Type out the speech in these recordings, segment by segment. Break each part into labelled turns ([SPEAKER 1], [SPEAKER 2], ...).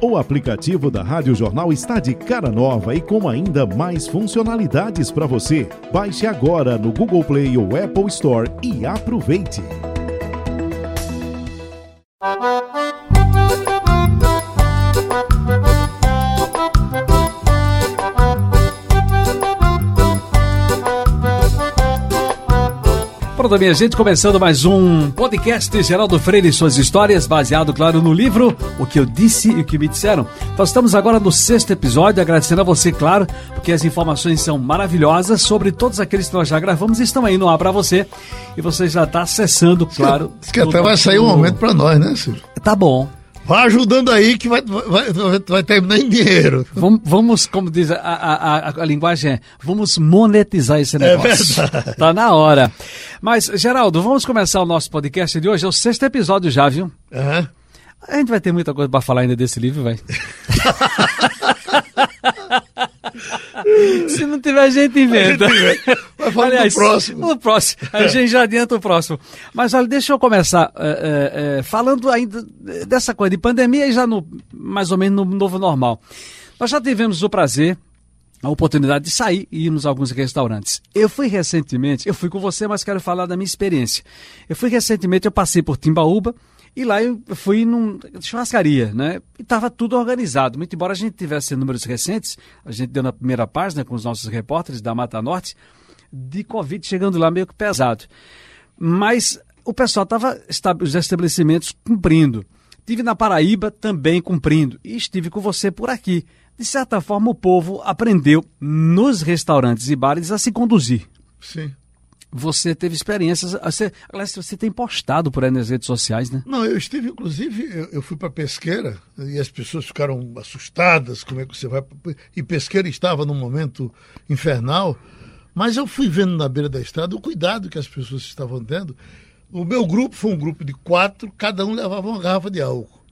[SPEAKER 1] O aplicativo da Rádio Jornal está de cara nova e com ainda mais funcionalidades para você. Baixe agora no Google Play ou Apple Store e aproveite.
[SPEAKER 2] Pronto, minha gente, começando mais um podcast Geraldo Freire e suas histórias, baseado, claro, no livro O que eu disse e o que me disseram. Nós estamos agora no sexto episódio, agradecendo a você, claro, porque as informações são maravilhosas sobre todos aqueles que nós já gravamos estão aí no ar para você. E você já está acessando, claro.
[SPEAKER 3] Diz que até vai sair um momento para nós, né, Silvio?
[SPEAKER 2] Tá bom.
[SPEAKER 3] Vai ajudando aí que vai, vai, vai, terminar em dinheiro.
[SPEAKER 2] Vamos, vamos como diz a, a, a, a, linguagem, é, vamos monetizar esse negócio. É verdade. Tá na hora. Mas, Geraldo, vamos começar o nosso podcast de hoje. É o sexto episódio já, viu?
[SPEAKER 3] Uhum.
[SPEAKER 2] A gente vai ter muita coisa para falar ainda desse livro, vai. Se não tiver, a gente inventa.
[SPEAKER 3] Vai falar Aliás, próximo.
[SPEAKER 2] No próximo. A gente já adianta o próximo. Mas olha, deixa eu começar é, é, falando ainda dessa coisa de pandemia e já no, mais ou menos no novo normal. Nós já tivemos o prazer a oportunidade de sair e irmos a alguns restaurantes. Eu fui recentemente, eu fui com você, mas quero falar da minha experiência. Eu fui recentemente, eu passei por Timbaúba, e lá eu fui numa churrascaria, né? E estava tudo organizado. Muito embora a gente tivesse números recentes, a gente deu na primeira página com os nossos repórteres da Mata Norte, de Covid chegando lá meio que pesado. Mas o pessoal estava, os estabelecimentos cumprindo. Estive na Paraíba também cumprindo. E estive com você por aqui. De certa forma, o povo aprendeu nos restaurantes e bares a se conduzir.
[SPEAKER 3] Sim
[SPEAKER 2] você teve experiências. Você, aliás, você tem postado por aí nas redes sociais, né?
[SPEAKER 3] Não, eu estive, inclusive, eu, eu fui para Pesqueira e as pessoas ficaram assustadas. Como é que você vai. E Pesqueira estava num momento infernal. Mas eu fui vendo na beira da estrada o cuidado que as pessoas estavam tendo. O meu grupo foi um grupo de quatro, cada um levava uma garrafa de álcool.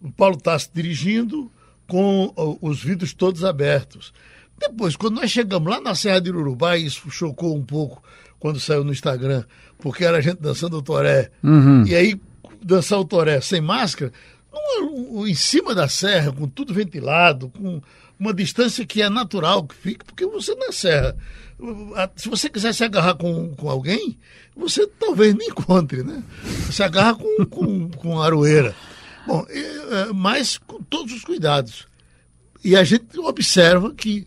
[SPEAKER 3] O Paulo Tassi dirigindo, com os vidros todos abertos. Depois, quando nós chegamos lá na Serra de Urubá, isso chocou um pouco quando saiu no Instagram, porque era a gente dançando o toré.
[SPEAKER 2] Uhum.
[SPEAKER 3] E aí, dançar o toré sem máscara, em cima da serra, com tudo ventilado, com uma distância que é natural que fique, porque você na serra. Se você quiser se agarrar com, com alguém, você talvez não encontre, né? Você agarra com, com, com aroeira. Bom, é, mas com todos os cuidados. E a gente observa que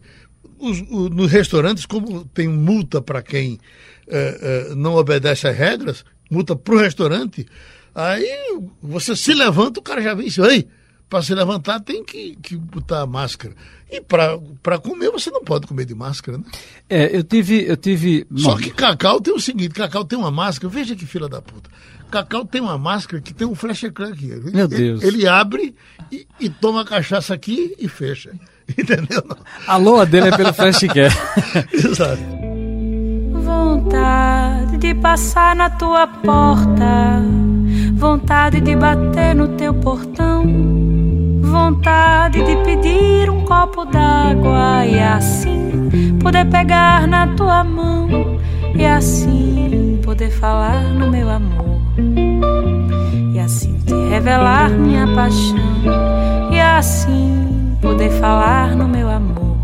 [SPEAKER 3] os, os, nos restaurantes, como tem multa para quem é, é, não obedece às regras, multa para o restaurante, aí você se levanta, o cara já vem e ei, para se levantar tem que, que botar a máscara. E para comer você não pode comer de máscara, né?
[SPEAKER 2] É, eu tive. Eu tive...
[SPEAKER 3] Só que Cacau tem o seguinte, Cacau tem uma máscara, veja que fila da puta. Cacau tem uma máscara que tem um flash aqui.
[SPEAKER 2] Meu Deus.
[SPEAKER 3] Ele, ele abre e, e, toma a cachaça aqui e fecha. Entendeu?
[SPEAKER 2] A loa dele é pelo flash
[SPEAKER 3] Exato
[SPEAKER 4] vontade de passar na tua porta, vontade de bater no teu portão, vontade de pedir um copo d'água e assim poder pegar na tua mão e assim poder falar no meu amor e assim te revelar minha paixão e assim poder falar no meu amor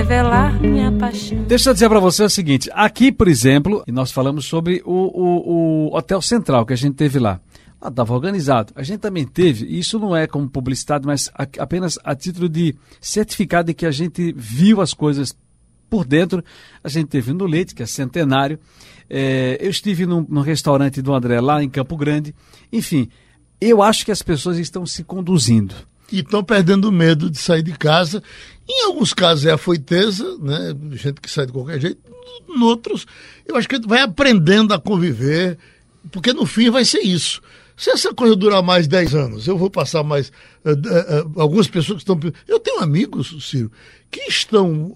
[SPEAKER 4] revelar minha paixão.
[SPEAKER 2] Deixa eu dizer para você o seguinte: aqui, por exemplo, nós falamos sobre o, o, o Hotel Central que a gente teve lá. Estava ah, organizado. A gente também teve, e isso não é como publicidade, mas a, apenas a título de certificado de que a gente viu as coisas por dentro. A gente teve no Leite, que é centenário. É, eu estive num, num restaurante do André lá em Campo Grande. Enfim, eu acho que as pessoas estão se conduzindo
[SPEAKER 3] e estão perdendo medo de sair de casa. Em alguns casos é a foiteza, né? gente que sai de qualquer jeito. Em outros, eu acho que vai aprendendo a conviver, porque no fim vai ser isso. Se essa coisa durar mais 10 anos, eu vou passar mais. Uh, uh, uh, algumas pessoas que estão. Eu tenho amigos, Ciro, que estão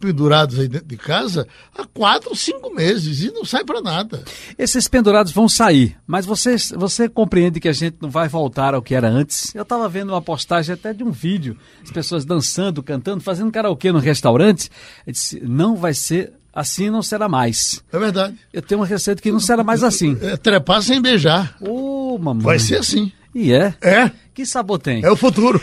[SPEAKER 3] pendurados aí dentro de casa há quatro, cinco meses e não sai para nada.
[SPEAKER 2] Esses pendurados vão sair, mas você, você compreende que a gente não vai voltar ao que era antes? Eu estava vendo uma postagem até de um vídeo, as pessoas dançando, cantando, fazendo karaokê no restaurante. Eu disse, não vai ser assim não será mais.
[SPEAKER 3] É verdade.
[SPEAKER 2] Eu tenho uma receita que não será mais assim.
[SPEAKER 3] É trepar sem beijar.
[SPEAKER 2] Ô, oh, mamãe.
[SPEAKER 3] Vai ser assim.
[SPEAKER 2] E é?
[SPEAKER 3] É.
[SPEAKER 2] Que sabor tem?
[SPEAKER 3] É o futuro.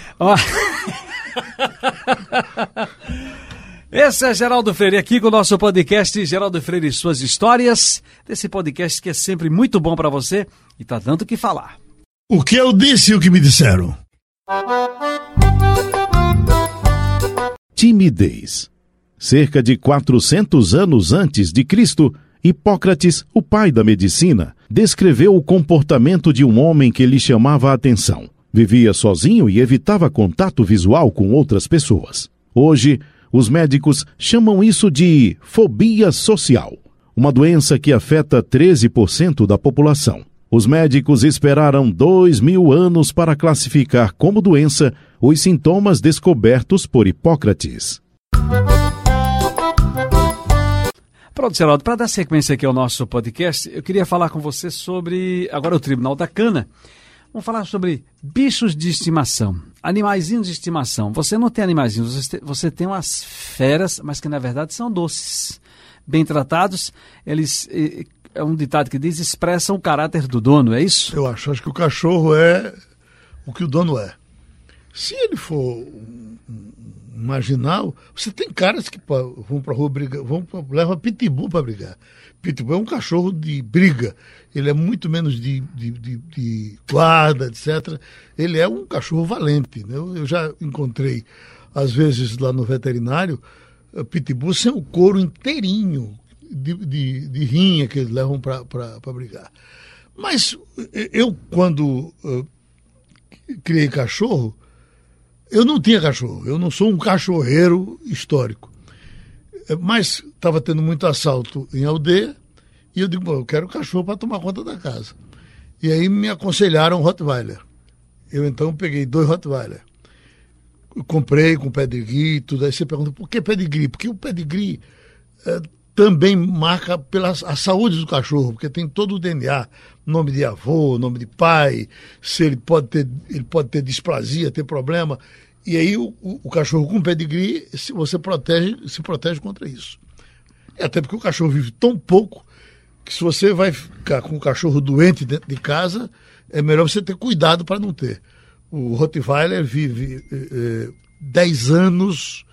[SPEAKER 2] Esse é Geraldo Freire aqui com o nosso podcast Geraldo Freire e suas histórias. Desse podcast que é sempre muito bom para você e tá dando o que falar.
[SPEAKER 3] O que eu disse e o que me disseram.
[SPEAKER 1] Timidez. Cerca de 400 anos antes de Cristo, Hipócrates, o pai da medicina, descreveu o comportamento de um homem que lhe chamava a atenção. Vivia sozinho e evitava contato visual com outras pessoas. Hoje, os médicos chamam isso de fobia social, uma doença que afeta 13% da população. Os médicos esperaram dois mil anos para classificar como doença os sintomas descobertos por Hipócrates.
[SPEAKER 2] Pronto, Geraldo, para dar sequência aqui ao nosso podcast, eu queria falar com você sobre agora o Tribunal da Cana. Vamos falar sobre bichos de estimação, animaizinhos de estimação. Você não tem animaizinhos, você tem umas feras, mas que na verdade são doces. Bem tratados, eles é um ditado que diz expressam o caráter do dono, é isso?
[SPEAKER 3] Eu acho, acho que o cachorro é o que o dono é. Se ele for marginal, você tem caras que vão para rua brigar, vão pra, leva pitbull para brigar. Pitbull é um cachorro de briga. Ele é muito menos de, de, de, de guarda, etc. Ele é um cachorro valente. Né? Eu, eu já encontrei, às vezes, lá no veterinário, eh, pitbull sem o couro inteirinho de, de, de rinha que eles levam para brigar. Mas eh, eu, quando uh, criei cachorro, eu não tinha cachorro, eu não sou um cachorreiro histórico. É, mas estava tendo muito assalto em aldeia e eu digo, eu quero cachorro para tomar conta da casa. E aí me aconselharam Rottweiler. Eu então peguei dois Rottweiler. comprei com pedigree e tudo. Aí você pergunta, por que pedigree? Porque o pedigree é, também marca pela a saúde do cachorro, porque tem todo o DNA, nome de avô, nome de pai, se ele pode ter, ele pode ter displasia, ter problema. E aí o, o, cachorro com pedigree, se você protege, se protege contra isso. E até porque o cachorro vive tão pouco que se você vai ficar com o cachorro doente dentro de casa, é melhor você ter cuidado para não ter. O Rottweiler vive 10 eh, eh, anos,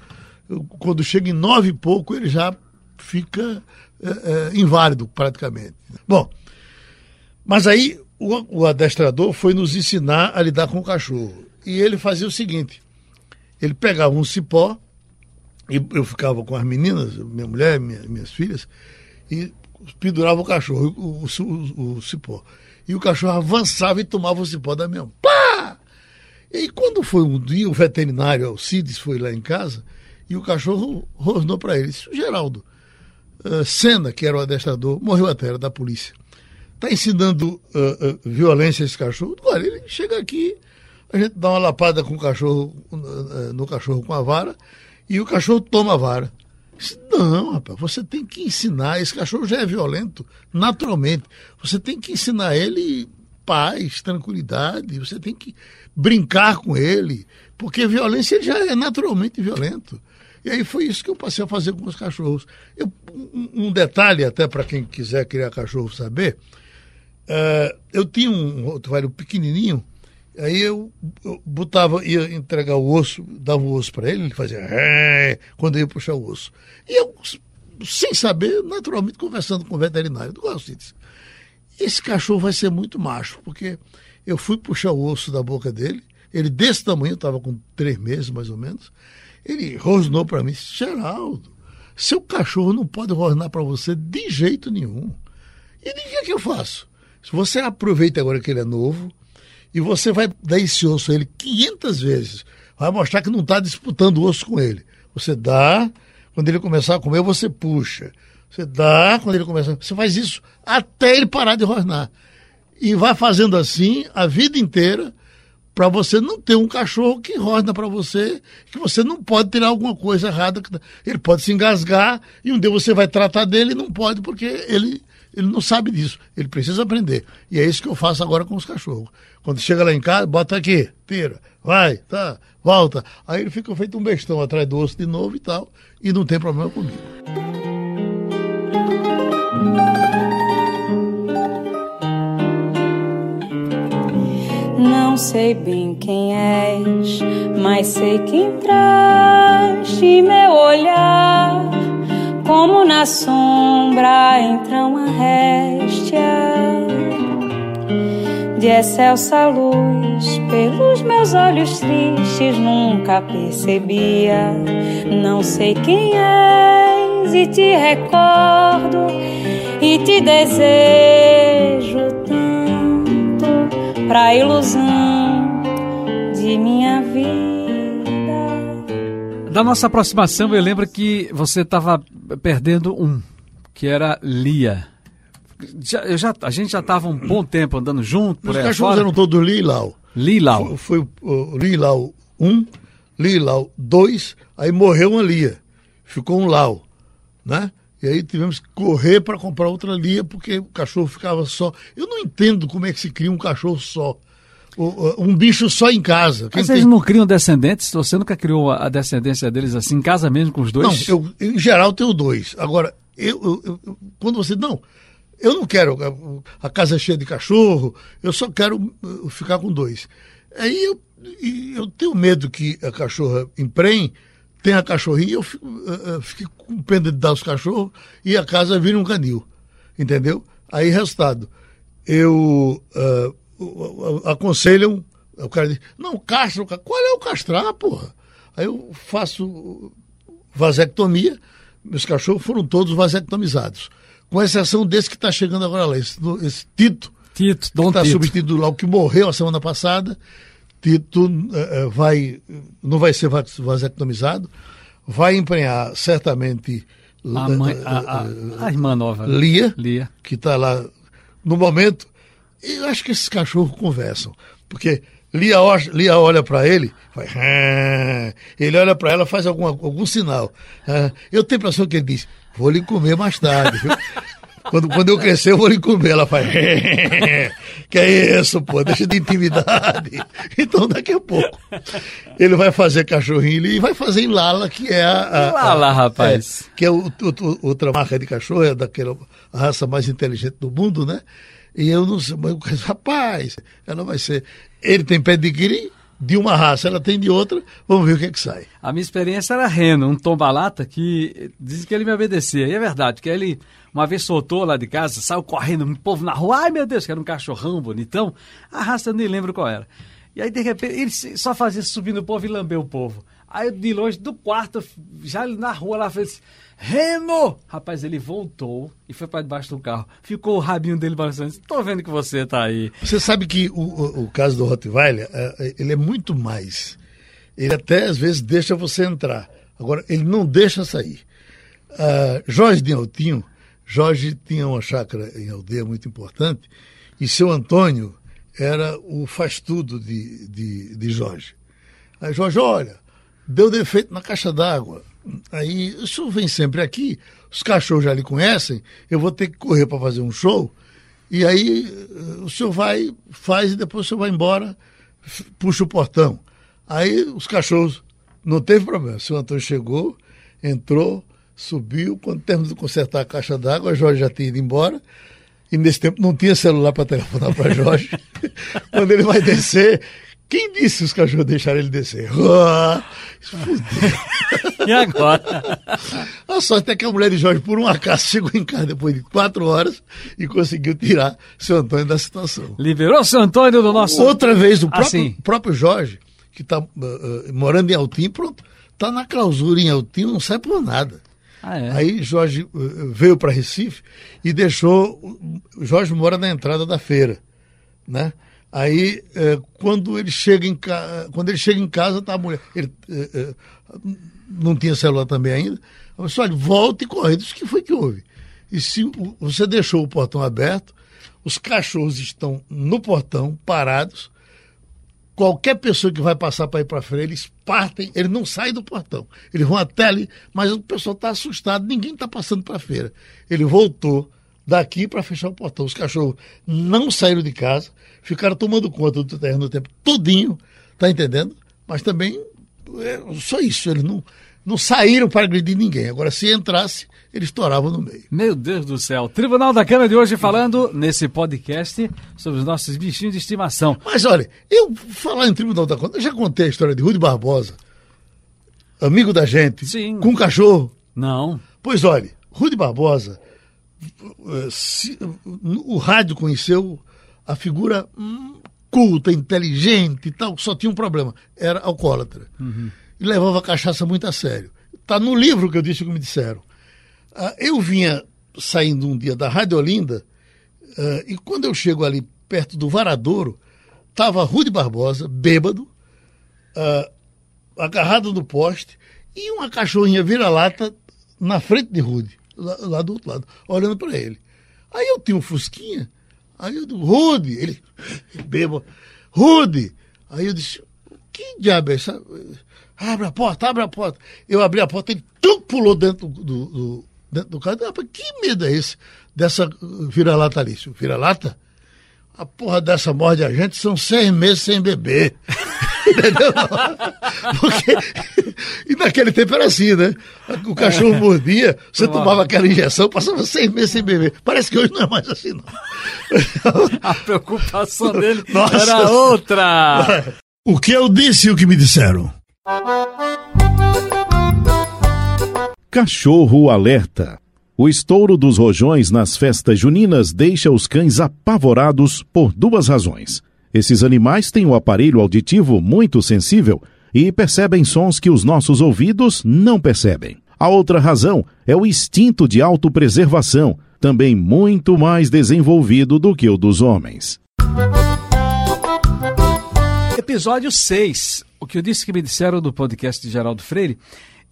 [SPEAKER 3] quando chega em nove e pouco, ele já fica é, é, inválido praticamente. Bom, mas aí o, o adestrador foi nos ensinar a lidar com o cachorro. E ele fazia o seguinte: ele pegava um cipó, e eu ficava com as meninas, minha mulher, minha, minhas filhas, e pendurava o cachorro, o, o, o, cipó. E o cachorro avançava e tomava o cipó da minha mão. Pá! E quando foi um dia, o veterinário Alcides foi lá em casa e o cachorro rosnou para ele: Disse, Geraldo, uh, Senna, que era o adestrador, morreu até, era da polícia. Está ensinando uh, uh, violência a esse cachorro? Olha, ele chega aqui, a gente dá uma lapada com o cachorro, no cachorro com a vara, e o cachorro toma a vara. Não, rapaz, você tem que ensinar. Esse cachorro já é violento, naturalmente. Você tem que ensinar ele paz, tranquilidade. Você tem que brincar com ele, porque violência ele já é naturalmente violento. E aí foi isso que eu passei a fazer com os cachorros. Eu, um, um detalhe, até para quem quiser criar cachorro saber, uh, eu tinha um rottweiler pequenininho, aí eu, eu, botava, ia entregar o osso, dava o osso para ele, ele fazia quando eu ia puxar o osso. E eu, sem saber, naturalmente conversando com o veterinário, do Galcites, esse cachorro vai ser muito macho, porque eu fui puxar o osso da boca dele, ele desse tamanho, estava com três meses mais ou menos, ele rosnou para mim, Geraldo, seu cachorro não pode rosnar para você de jeito nenhum. E o que, é que eu faço? Você aproveita agora que ele é novo e você vai dar esse osso a ele 500 vezes, vai mostrar que não está disputando osso com ele. Você dá, quando ele começar a comer, você puxa. Você dá, quando ele começar. Você faz isso até ele parar de rosnar. E vai fazendo assim a vida inteira para você não ter um cachorro que rosna para você, que você não pode ter alguma coisa errada. Ele pode se engasgar e um dia você vai tratar dele e não pode porque ele, ele não sabe disso. Ele precisa aprender. E é isso que eu faço agora com os cachorros. Quando chega lá em casa, bota aqui, tira, vai, tá, volta. Aí ele fica feito um bestão atrás do osso de novo e tal, e não tem problema comigo.
[SPEAKER 4] sei bem quem és, mas sei que entraste meu olhar, como na sombra entra uma réstia de excelsa luz. Pelos meus olhos tristes nunca percebia. Não sei quem és e te recordo e te desejo tanto pra ilusão de minha vida.
[SPEAKER 2] Da nossa aproximação, eu lembro que você estava perdendo um, que era Lia já, eu já, a gente já estava um bom tempo andando junto. Por
[SPEAKER 3] Os
[SPEAKER 2] aí
[SPEAKER 3] cachorros
[SPEAKER 2] fora.
[SPEAKER 3] eram todos Lilau.
[SPEAKER 2] Lilau.
[SPEAKER 3] Foi o, o Lilau 1, Lilau 2, aí morreu uma Lia. Ficou um Lau, né? E aí tivemos que correr para comprar outra Lia, porque o cachorro ficava só. Eu não entendo como é que se cria um cachorro só. Um bicho só em casa. Quem
[SPEAKER 2] Mas
[SPEAKER 3] tem-
[SPEAKER 2] eles não criam descendentes? Você nunca criou a descendência deles assim, em casa mesmo com os
[SPEAKER 3] Não,
[SPEAKER 2] dois?
[SPEAKER 3] eu, em geral tenho dois. Agora, eu, eu- eu- quando você. Não, eu não quero a, casa cheia de cachorro, eu só quero uh, ficar com dois. Aí eu, eu tenho medo que a cachorra emprenhe, tenha a cachorrinha, eu fico, uh, uh, fique com pena de dar os cachorros e a casa vira um canil. Entendeu? Aí, resultado, eu. uh, aconselham. O cara diz: Não, castra. Qual é o castrar, porra? Aí eu faço vasectomia, meus cachorros foram todos vasectomizados. Com exceção desse que está chegando agora lá, esse, esse Tito,
[SPEAKER 2] Tito,
[SPEAKER 3] que
[SPEAKER 2] Dom
[SPEAKER 3] está
[SPEAKER 2] Tito.
[SPEAKER 3] substituindo lá o que morreu a semana passada. Tito eh, eh, vai, não vai ser va- vasectomizado, vai emprenhar certamente
[SPEAKER 2] A,
[SPEAKER 3] eh,
[SPEAKER 2] mãe, a, a- a irmã nova.
[SPEAKER 3] Lia,
[SPEAKER 2] Lia.
[SPEAKER 3] que está lá no momento. E eu acho que esses cachorros conversam. Porque Lia, Lia olha para ele, vai, "Ah", ele olha para ela, faz alguma, algum sinal. Ah, Eu tenho a impressão que ele diz: Vou lhe comer mais tarde. viu?" Quando, quando eu crescer, eu vou lhe comer. Ela faz. que é isso, pô? Deixa de intimidade. Então, daqui a pouco, ele vai fazer cachorrinho e vai fazer em Lala, que é a. a- a-
[SPEAKER 2] Lala, rapaz.
[SPEAKER 3] é, que é o- o- outra marca de cachorro, é daquela raça mais inteligente do mundo, né? E eu não sei, mas, eu- rapaz, ela vai ser. Ele tem pedigree de uma raça, ela tem de outra, vamos ver o que é que sai.
[SPEAKER 2] A minha experiência era Reno, um tombalata que dizem que ele me obedecia. E é verdade, que ele uma vez soltou lá de casa, saiu correndo, um povo na rua, ai meu Deus, que era um cachorrão bonitão. A raça eu nem lembro qual era. E aí, de repente, ele só fazia subir no povo e lamber o povo. Aí, de longe, do quarto, já na rua lá, fez Reno! Rapaz, ele voltou e foi para debaixo do carro. Ficou o rabinho dele balançando. Tô vendo que você tá aí.
[SPEAKER 3] Você sabe que o, o, o caso do Rottweiler, é, ele é muito mais. Ele até às vezes deixa você entrar. Agora, ele não deixa sair. Ah, Jorge de Altinho, Jorge tinha uma chácara em aldeia muito importante, e seu Antônio era o faz-tudo de, de, de Jorge. Aí Jorge, olha, deu defeito na caixa d'água. Aí o senhor vem sempre aqui, os cachorros já lhe conhecem, eu vou ter que correr para fazer um show. E aí eh, o senhor vai, faz e depois o senhor vai embora, puxa o portão. Aí os cachorros, não teve problema. O senhor Antônio chegou, entrou, subiu. Quando terminou de consertar a caixa d'água, Jorge já tinha ido embora. E nesse tempo não tinha celular para telefonar para Jorge. Quando ele vai descer, quem disse os cachorros deixaram ele descer? Ah, fudeu.
[SPEAKER 2] E agora?
[SPEAKER 3] A sorte é que a mulher de Jorge, por um acaso, chegou em casa depois de quatro horas e conseguiu tirar seu Antônio da situação.
[SPEAKER 2] Liberou seu Antônio do nosso.
[SPEAKER 3] Outra vez, o próprio,
[SPEAKER 2] Assim.
[SPEAKER 3] próprio Jorge, que está morando em Altim, pronto, está na clausura em Altim, não sai por nada.
[SPEAKER 2] Ah, é.
[SPEAKER 3] Aí Jorge uh, veio para Recife e deixou. Jorge mora na entrada da feira, né? Aí eh, quando ele chega em ca... quando ele chega em casa tá a mulher, ele eh, eh, não tinha celular também ainda. Eu disse, olha, volta e corre. Eu disse, o que foi que houve? E se você deixou o portão aberto, os cachorros estão no portão parados, qualquer pessoa que vai passar para ir para frente, eles partem, eles não saem do portão. Eles vão até ali, mas o pessoal está assustado, ninguém está passando para a feira. Ele voltou daqui para fechar o portão. Os cachorros não saíram de casa, ficaram tomando conta do terreno o tempo todinho, tá entendendo? Mas também é só isso, eles não não saíram para agredir ninguém. Agora, se entrasse, eles estouravam no meio.
[SPEAKER 2] Meu Deus do céu. Tribunal da Câmara de hoje falando nesse podcast sobre os nossos bichinhos de estimação.
[SPEAKER 3] Mas olha, eu falar em Tribunal da Conta, eu já contei a história de Rudi Barbosa, amigo da gente,
[SPEAKER 2] Sim.
[SPEAKER 3] com um cachorro.
[SPEAKER 2] Não.
[SPEAKER 3] Pois olha, Rudi Barbosa, se- o rádio conheceu a figura hum, culta, inteligente e tal, só tinha um problema, era alcoólatra. E levava a cachaça muito a sério. Está no livro que eu disse que me disseram. Ah, eu vinha saindo um dia da Rádio Olinda ah, e quando eu chego ali perto do Varadouro, estava Rudi Barbosa, bêbado, ah, agarrado no poste e uma cachorrinha vira-lata na frente de Rude, lá, lá do outro lado, olhando para ele. Aí eu tinha um fusquinha, aí eu digo, Rude, ele, bebo, Rude. Aí eu disse, que diabo é isso? Abre a porta, abre a porta. Eu abri a porta, ele tum, pulou dentro do, do, dentro do carro. Rapaz, que medo é esse dessa vira-lata ali? Vira-lata? A porra dessa morde a gente são seis meses sem beber. Entendeu? Porque. E naquele tempo era assim, né? O cachorro mordia, você tomava aquela injeção, passava seis meses sem beber. Parece que hoje não é mais assim, não.
[SPEAKER 2] A preocupação dele
[SPEAKER 3] Nossa.
[SPEAKER 2] era outra.
[SPEAKER 3] O que eu disse e o que me disseram?
[SPEAKER 1] Cachorro alerta. O estouro dos rojões nas festas juninas deixa os cães apavorados por duas razões. Esses animais têm um aparelho auditivo muito sensível e percebem sons que os nossos ouvidos não percebem. A outra razão é o instinto de autopreservação, também muito mais desenvolvido do que o dos homens.
[SPEAKER 2] Episódio 6. O que eu disse que me disseram do podcast de Geraldo Freire.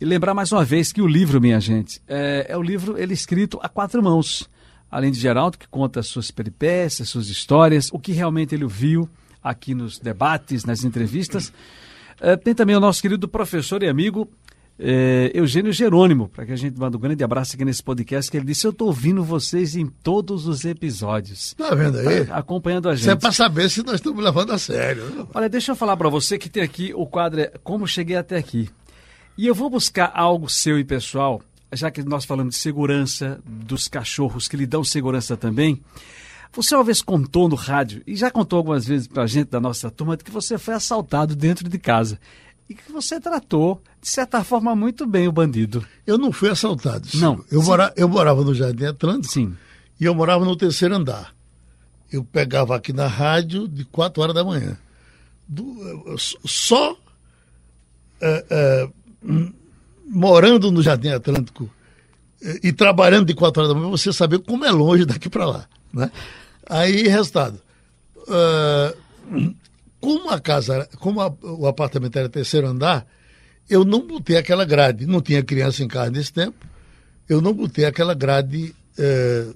[SPEAKER 2] E lembrar mais uma vez que o livro, minha gente, é, é o livro ele escrito a quatro mãos. Além de Geraldo, que conta as suas peripécias, suas histórias, o que realmente ele viu aqui nos debates, nas entrevistas. É, tem também o nosso querido professor e amigo é, Eugênio Jerônimo, para que a gente manda um grande abraço aqui nesse podcast, que ele disse, eu estou ouvindo vocês em todos os episódios.
[SPEAKER 3] Tá vendo aí?
[SPEAKER 2] Acompanhando a gente.
[SPEAKER 3] Isso é para saber se nós estamos levando a sério. né?
[SPEAKER 2] Olha, deixa eu falar para você que tem aqui o quadro é Como Cheguei Até Aqui. E eu vou buscar algo seu e pessoal, já que nós falamos de segurança, dos cachorros que lhe dão segurança também. Você uma vez contou no rádio, e já contou algumas vezes para a gente da nossa turma, que você foi assaltado dentro de casa. E que você tratou, de certa forma, muito bem o bandido.
[SPEAKER 3] Eu não fui assaltado.
[SPEAKER 2] Não.
[SPEAKER 3] Eu, mora, eu morava no Jardim Atlântico
[SPEAKER 2] Sim.
[SPEAKER 3] e eu morava no terceiro andar. Eu pegava aqui na rádio de 4 horas da manhã. Do- eh, só eh, hum, morando no Jardim Atlântico eh, e trabalhando de 4 horas da manhã, você saber como é longe daqui para lá. Né? Aí, resultado. eh, como a casa, como a- o apartamento era terceiro andar, eu não botei aquela grade. Não tinha criança em casa nesse tempo. Eu não botei aquela grade eh,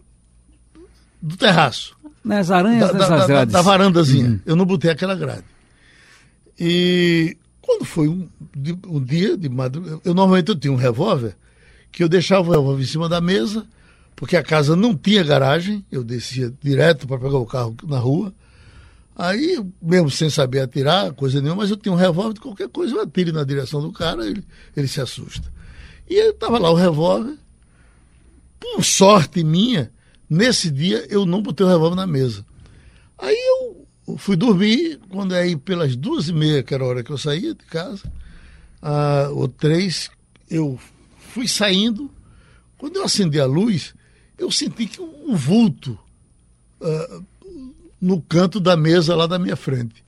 [SPEAKER 3] do terraço
[SPEAKER 2] Nas aranhas,
[SPEAKER 3] da, da-
[SPEAKER 2] nessas
[SPEAKER 3] da-
[SPEAKER 2] grades.
[SPEAKER 3] da varandazinha. Eu não botei aquela grade. E quando foi um, um dia de madrugada, eu normalmente eu tinha um revólver que eu deixava o revólver em cima da mesa, porque a casa não tinha garagem, eu descia direto para pegar o carro na rua. Aí, mesmo sem saber atirar, coisa nenhuma, mas eu tinha um revólver qualquer coisa, eu atire na direção do cara, ele, ele se assusta. E estava lá o revólver, por sorte minha, nesse dia eu não botei o revólver na mesa. Aí eu fui dormir, quando aí pelas duas e meia, que era a hora que eu saía de casa, ah, ou três, eu fui saindo. Quando eu acendi a luz, eu senti que um vulto ah, no canto da mesa lá da minha frente.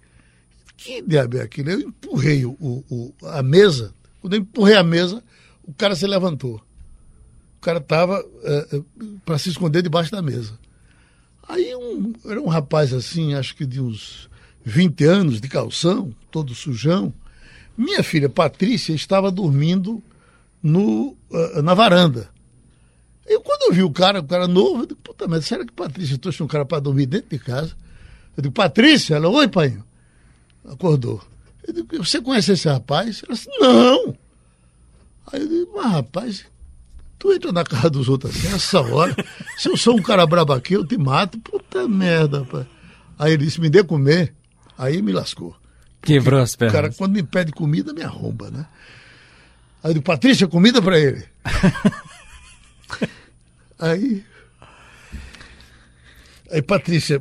[SPEAKER 3] Que diabo é aquilo? Eu empurrei o, o- a mesa. Quando eu empurrei a mesa, o cara se levantou. O cara estava para se esconder debaixo da mesa. Aí um, era um rapaz assim, acho que de uns 20 anos, de calção, todo sujão. Minha filha Patrícia estava dormindo no, ah, na varanda. Eu, quando eu vi o cara, o cara novo, eu digo, puta merda, será que Patrícia trouxe um cara para dormir dentro de casa? Eu digo, Patrícia? Ela, oi, pai. Acordou. Eu digo, você conhece esse rapaz? Ela disse, não. Aí eu digo, mas rapaz, tu entra na casa dos outros assim, essa hora. Se eu sou um cara brabo aqui, eu te mato. Puta merda, rapaz. Aí ele disse, me dê comer. Aí me lascou.
[SPEAKER 2] Quebrou as
[SPEAKER 3] O
[SPEAKER 2] pernas.
[SPEAKER 3] cara, quando me pede comida, me arromba, né? Aí eu digo, Patrícia, comida para ele. aí. Aí Patrícia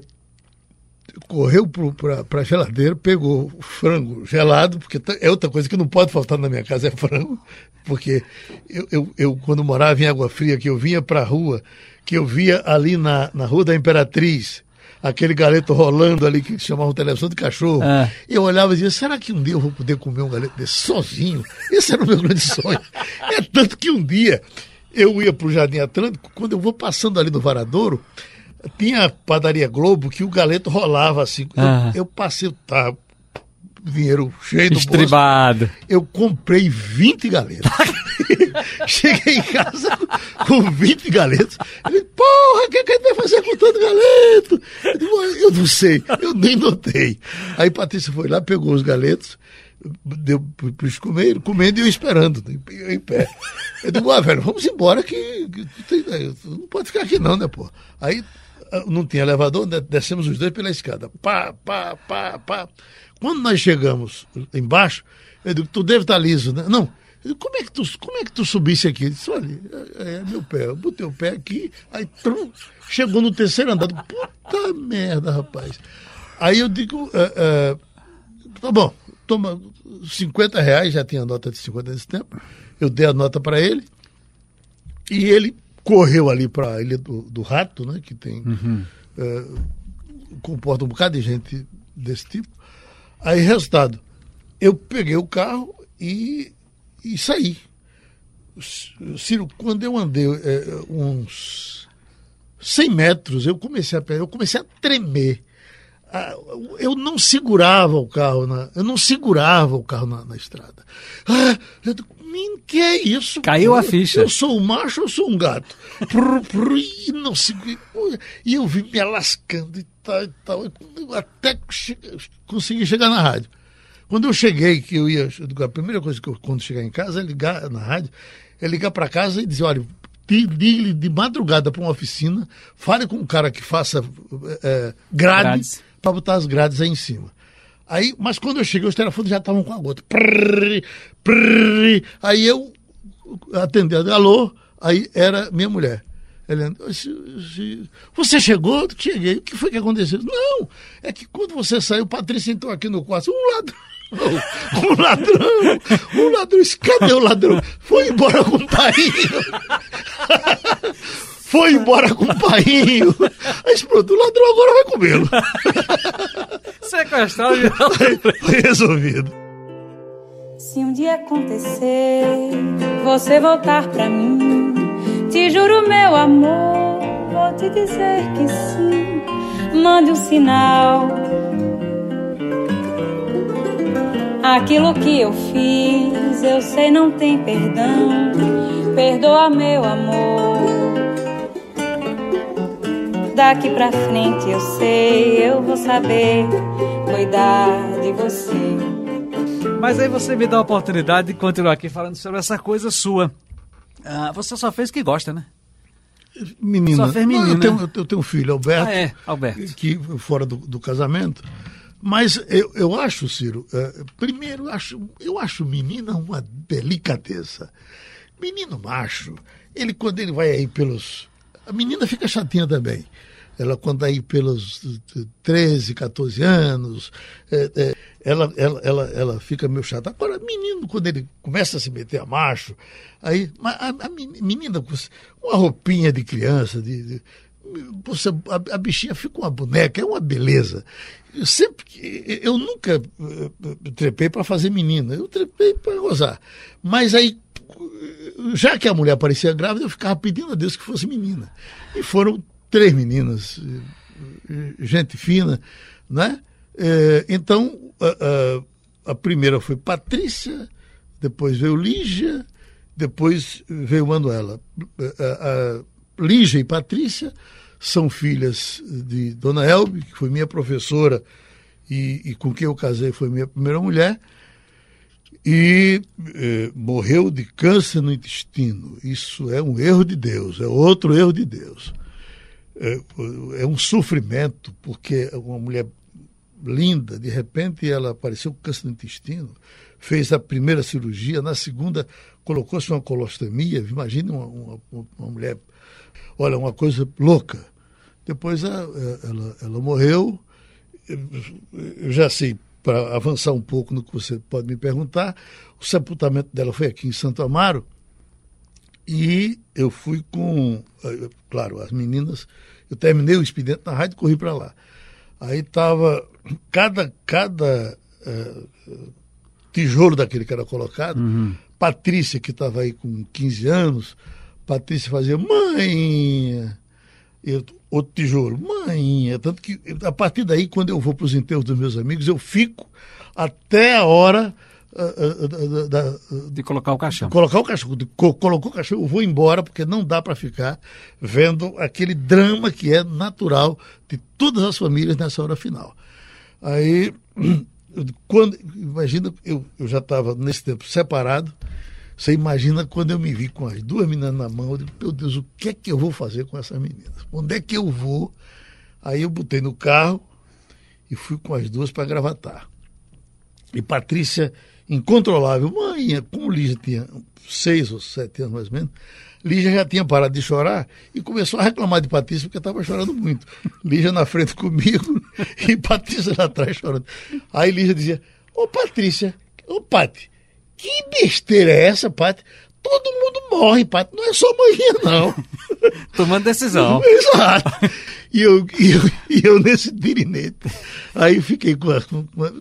[SPEAKER 3] correu para a geladeira, pegou o frango gelado, porque é outra coisa que não pode faltar na minha casa, é frango, porque eu, eu, eu quando morava em Água Fria, que eu vinha para a rua, que eu via ali na, na Rua da Imperatriz, aquele galeto rolando ali que chamavam televisão de cachorro. É. Eu olhava e dizia, será que um dia eu vou poder comer um galeto desse sozinho? Esse era o meu grande sonho. é tanto que um dia eu ia para o Jardim Atlântico, quando eu vou passando ali no Varadouro, tinha a padaria Globo que o galeto rolava assim. Ah. Eu, eu, passei, tá, dinheiro cheio do
[SPEAKER 2] Estribado.
[SPEAKER 3] bolso. Eu comprei 20 galetos. Cheguei em casa com 20 galetos. Ele, porra, o que, que a gente vai fazer com tanto galeto? Eu, digo, eu não sei, eu nem notei. Aí Patrícia foi lá, pegou os galetos, deu para eles comerem, comendo e eu esperando, em pé. Eu digo, ah, velho, vamos embora que, que, que não pode ficar aqui não, né, pô? Aí não tinha elevador, descemos os dois pela escada. Pá, pá, pá, pá. Quando nós chegamos embaixo, eu digo, tu deve estar liso, né? Não. Digo, como é que tu, como é que tu subisse aqui? Ele disse, olha, é, é meu pé. Eu botei o pé aqui, aí trum, chegou no terceiro andar. Puta merda, rapaz. Aí eu digo, é, é, tá bom, toma 50 reais, já tinha nota de 50 nesse tempo. Eu dei a nota para ele e ele correu ali para a Ilha do, do, Rato, né, que tem uhum. é, comporta um bocado de gente desse tipo. Aí, resultado, eu peguei o carro e, e saí. Ciro, quando eu andei é, uns 100 metros, eu comecei a eu comecei a tremer. Ah, eu não segurava o carro na, eu não segurava o carro na, na estrada. Ah, eu, que é isso?
[SPEAKER 2] Caiu a ficha.
[SPEAKER 3] Eu sou um macho, eu sou um gato. E não segui, e eu vim me alascando e tal e tal, até consegui chegar na rádio. Quando eu cheguei, que eu ia. A primeira coisa que eu, quando chegar em casa, é ligar na rádio, é ligar para casa e dizer: olha, ligue de madrugada para uma oficina, fale com um cara que faça é, grade para botar as grades aí em cima. Aí, mas quando eu cheguei, os telefones já estavam com a gota. Prrr, prrr, aí eu atendi, alô, aí era minha mulher. Helena, você chegou? Cheguei. O que foi que aconteceu? Não, é que quando você saiu, Patrícia entrou aqui no quarto. Um ladrão. Um ladrão, um ladrão, cadê o ladrão? Foi embora com o pai. Foi embora com o pai. Aí pronto, o ladrão agora vai comê-lo.
[SPEAKER 2] Sequestrado
[SPEAKER 3] Foi resolvido.
[SPEAKER 4] Se um dia acontecer, você voltar pra mim te juro, meu amor, vou te dizer que sim. Mande um sinal. Aquilo que eu fiz, eu sei não tem perdão. Perdoa, meu amor. Daqui pra frente eu sei, eu vou saber cuidar de você.
[SPEAKER 2] Mas aí você me dá a oportunidade de continuar aqui falando sobre essa coisa sua. Ah, você só fez o que gosta, né?
[SPEAKER 3] Menina. Só fez menina. Não, eu, tenho, eu tenho um filho, Alberto.
[SPEAKER 2] Ah, é, Alberto.
[SPEAKER 3] Que fora do, do casamento. Mas eu, eu acho, Ciro, é, primeiro, eu acho, eu acho menina uma delicadeza. Menino macho, ele quando ele vai aí pelos. A menina fica chatinha também ela quando aí pelos 13, 14 anos, é, é, ela, ela, ela, ela fica meio chata. Agora, menino, quando ele começa a se meter a macho, aí a, a menina com uma roupinha de criança, de, de a, bichinha fica uma boneca, é uma beleza. Eu sempre, eu nunca trepei para fazer menina, eu trepei para gozar. Mas aí, já que a mulher aparecia grávida, eu ficava pedindo a Deus que fosse menina. E foram três meninas, gente fina, né? É, então, a, primeira foi Patrícia, depois veio Lígia, depois veio Manuela. A Lígia e Patrícia são filhas de Dona Elbe, que foi minha professora e, e com quem eu casei foi minha primeira mulher, e eh, morreu de câncer no intestino. Isso é um erro de Deus, é outro erro de Deus é, é um sofrimento, porque uma mulher linda, de repente ela apareceu com câncer no intestino, fez a primeira cirurgia, na segunda colocou-se uma colostomia, imagine uma, uma, uma, mulher, olha, uma coisa louca. Depois ela, ela, ela morreu, eu já sei, para avançar um pouco no que você pode me perguntar, o sepultamento dela foi aqui em Santo Amaro, e eu fui com, eh, claro, as meninas, eu terminei o expediente na rádio e corri para lá. Aí estava cada, cada uh, tijolo daquele que era colocado, uhum. Patrícia, que estava aí com 15 anos, Patrícia fazia, mãe, eu, outro tijolo, mãe, tanto que a partir daí, quando eu vou para os enterros dos meus amigos, eu fico até a hora
[SPEAKER 2] de colocar o caixão.
[SPEAKER 3] Colocar o caixão. colocou o caixão, eu vou embora, porque não dá para ficar vendo aquele drama que é natural de todas as famílias nessa hora final. Aí, quando, imagina, eu, eu já estava nesse tempo separado, você imagina quando eu me vi com as duas meninas na mão, eu digo, meu Deus, o que é que eu vou fazer com essas meninas? Onde é que eu vou? Aí eu botei no carro e fui com as duas para gravatar. E Patrícia incontrolável. Mãe, como Lígia tinha seis ou sete anos mais ou menos, Lígia já tinha parado de chorar e começou a reclamar de Patrícia porque estava chorando muito. Lígia na frente comigo e Patrícia lá atrás chorando. Aí Lígia dizia, ô Patrícia, ô Pati, que besteira é essa, Pati? Todo mundo morre, Pati, não é só manhã, não.
[SPEAKER 2] Tomando decisão.
[SPEAKER 3] Exato. E eu, e eu, e eu nesse tirinete. Aí fiquei com.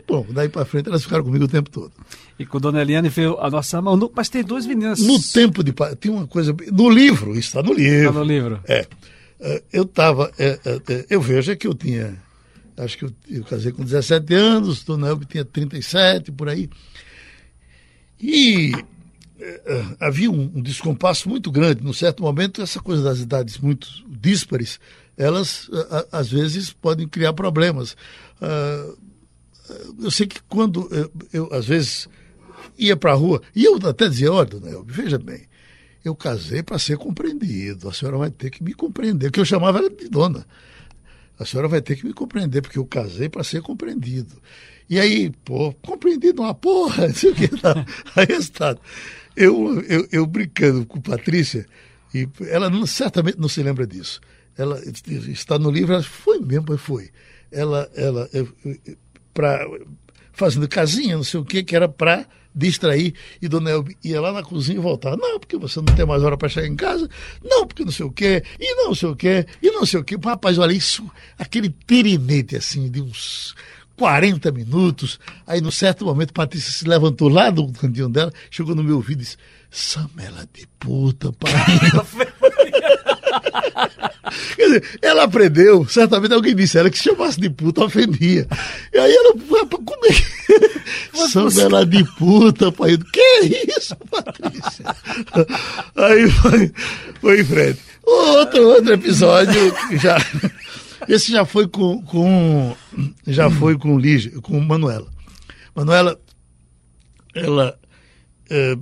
[SPEAKER 3] Bom, daí para frente elas ficaram comigo o tempo todo.
[SPEAKER 2] E com Dona Eliane veio a nossa mão. No, mas tem duas meninas.
[SPEAKER 3] No tempo de. Tem uma coisa. No livro, isso está no livro.
[SPEAKER 2] Está no livro.
[SPEAKER 3] É. é eu estava. É, é, eu vejo que eu tinha. Acho que eu, eu casei com 17 anos, Dona Elbe tinha 37, por aí. E havia um, descompasso muito grande. Num certo momento, essa coisa das idades muito díspares, elas às vezes podem criar problemas. eu sei que quando eu, eu às vezes ia para a rua, e eu até dizia, olha, dona Elbe, veja bem, eu casei para ser compreendido, a senhora vai ter que me compreender, que eu chamava ela de dona. A senhora vai ter que me compreender, porque eu casei para ser compreendido. E aí, pô, compreendido uma porra, não sei o que. Tá. Aí, resultado, eu, eu, eu brincando com Patrícia, e ela não, certamente não se lembra disso. Ela está no livro, ela foi mesmo, foi. Ela, ela, para fazendo casinha, não sei o que, que era para distrair. E Dona Elbe ia lá na cozinha e voltava. Não, porque você não tem mais hora para chegar em casa. Não, porque não sei o quê. E não sei o quê. E não sei o quê. Rapaz, olha isso. Aquele pirinete assim, de uns 40 minutos. Aí, num certo momento, Patrícia se levantou lá do cantinho dela, chegou no meu ouvido e disse: Samela de puta, pai. Quer dizer, ela aprendeu, certamente alguém disse ela que se chamasse de puta ofendia. E aí ela, como é que. Samela de puta, pai. Que isso, Patrícia? Aí foi, foi em frente. Outro, outro episódio já. Esse já foi com, com já foi com Lígia, com Manuela. Manuela, ela é,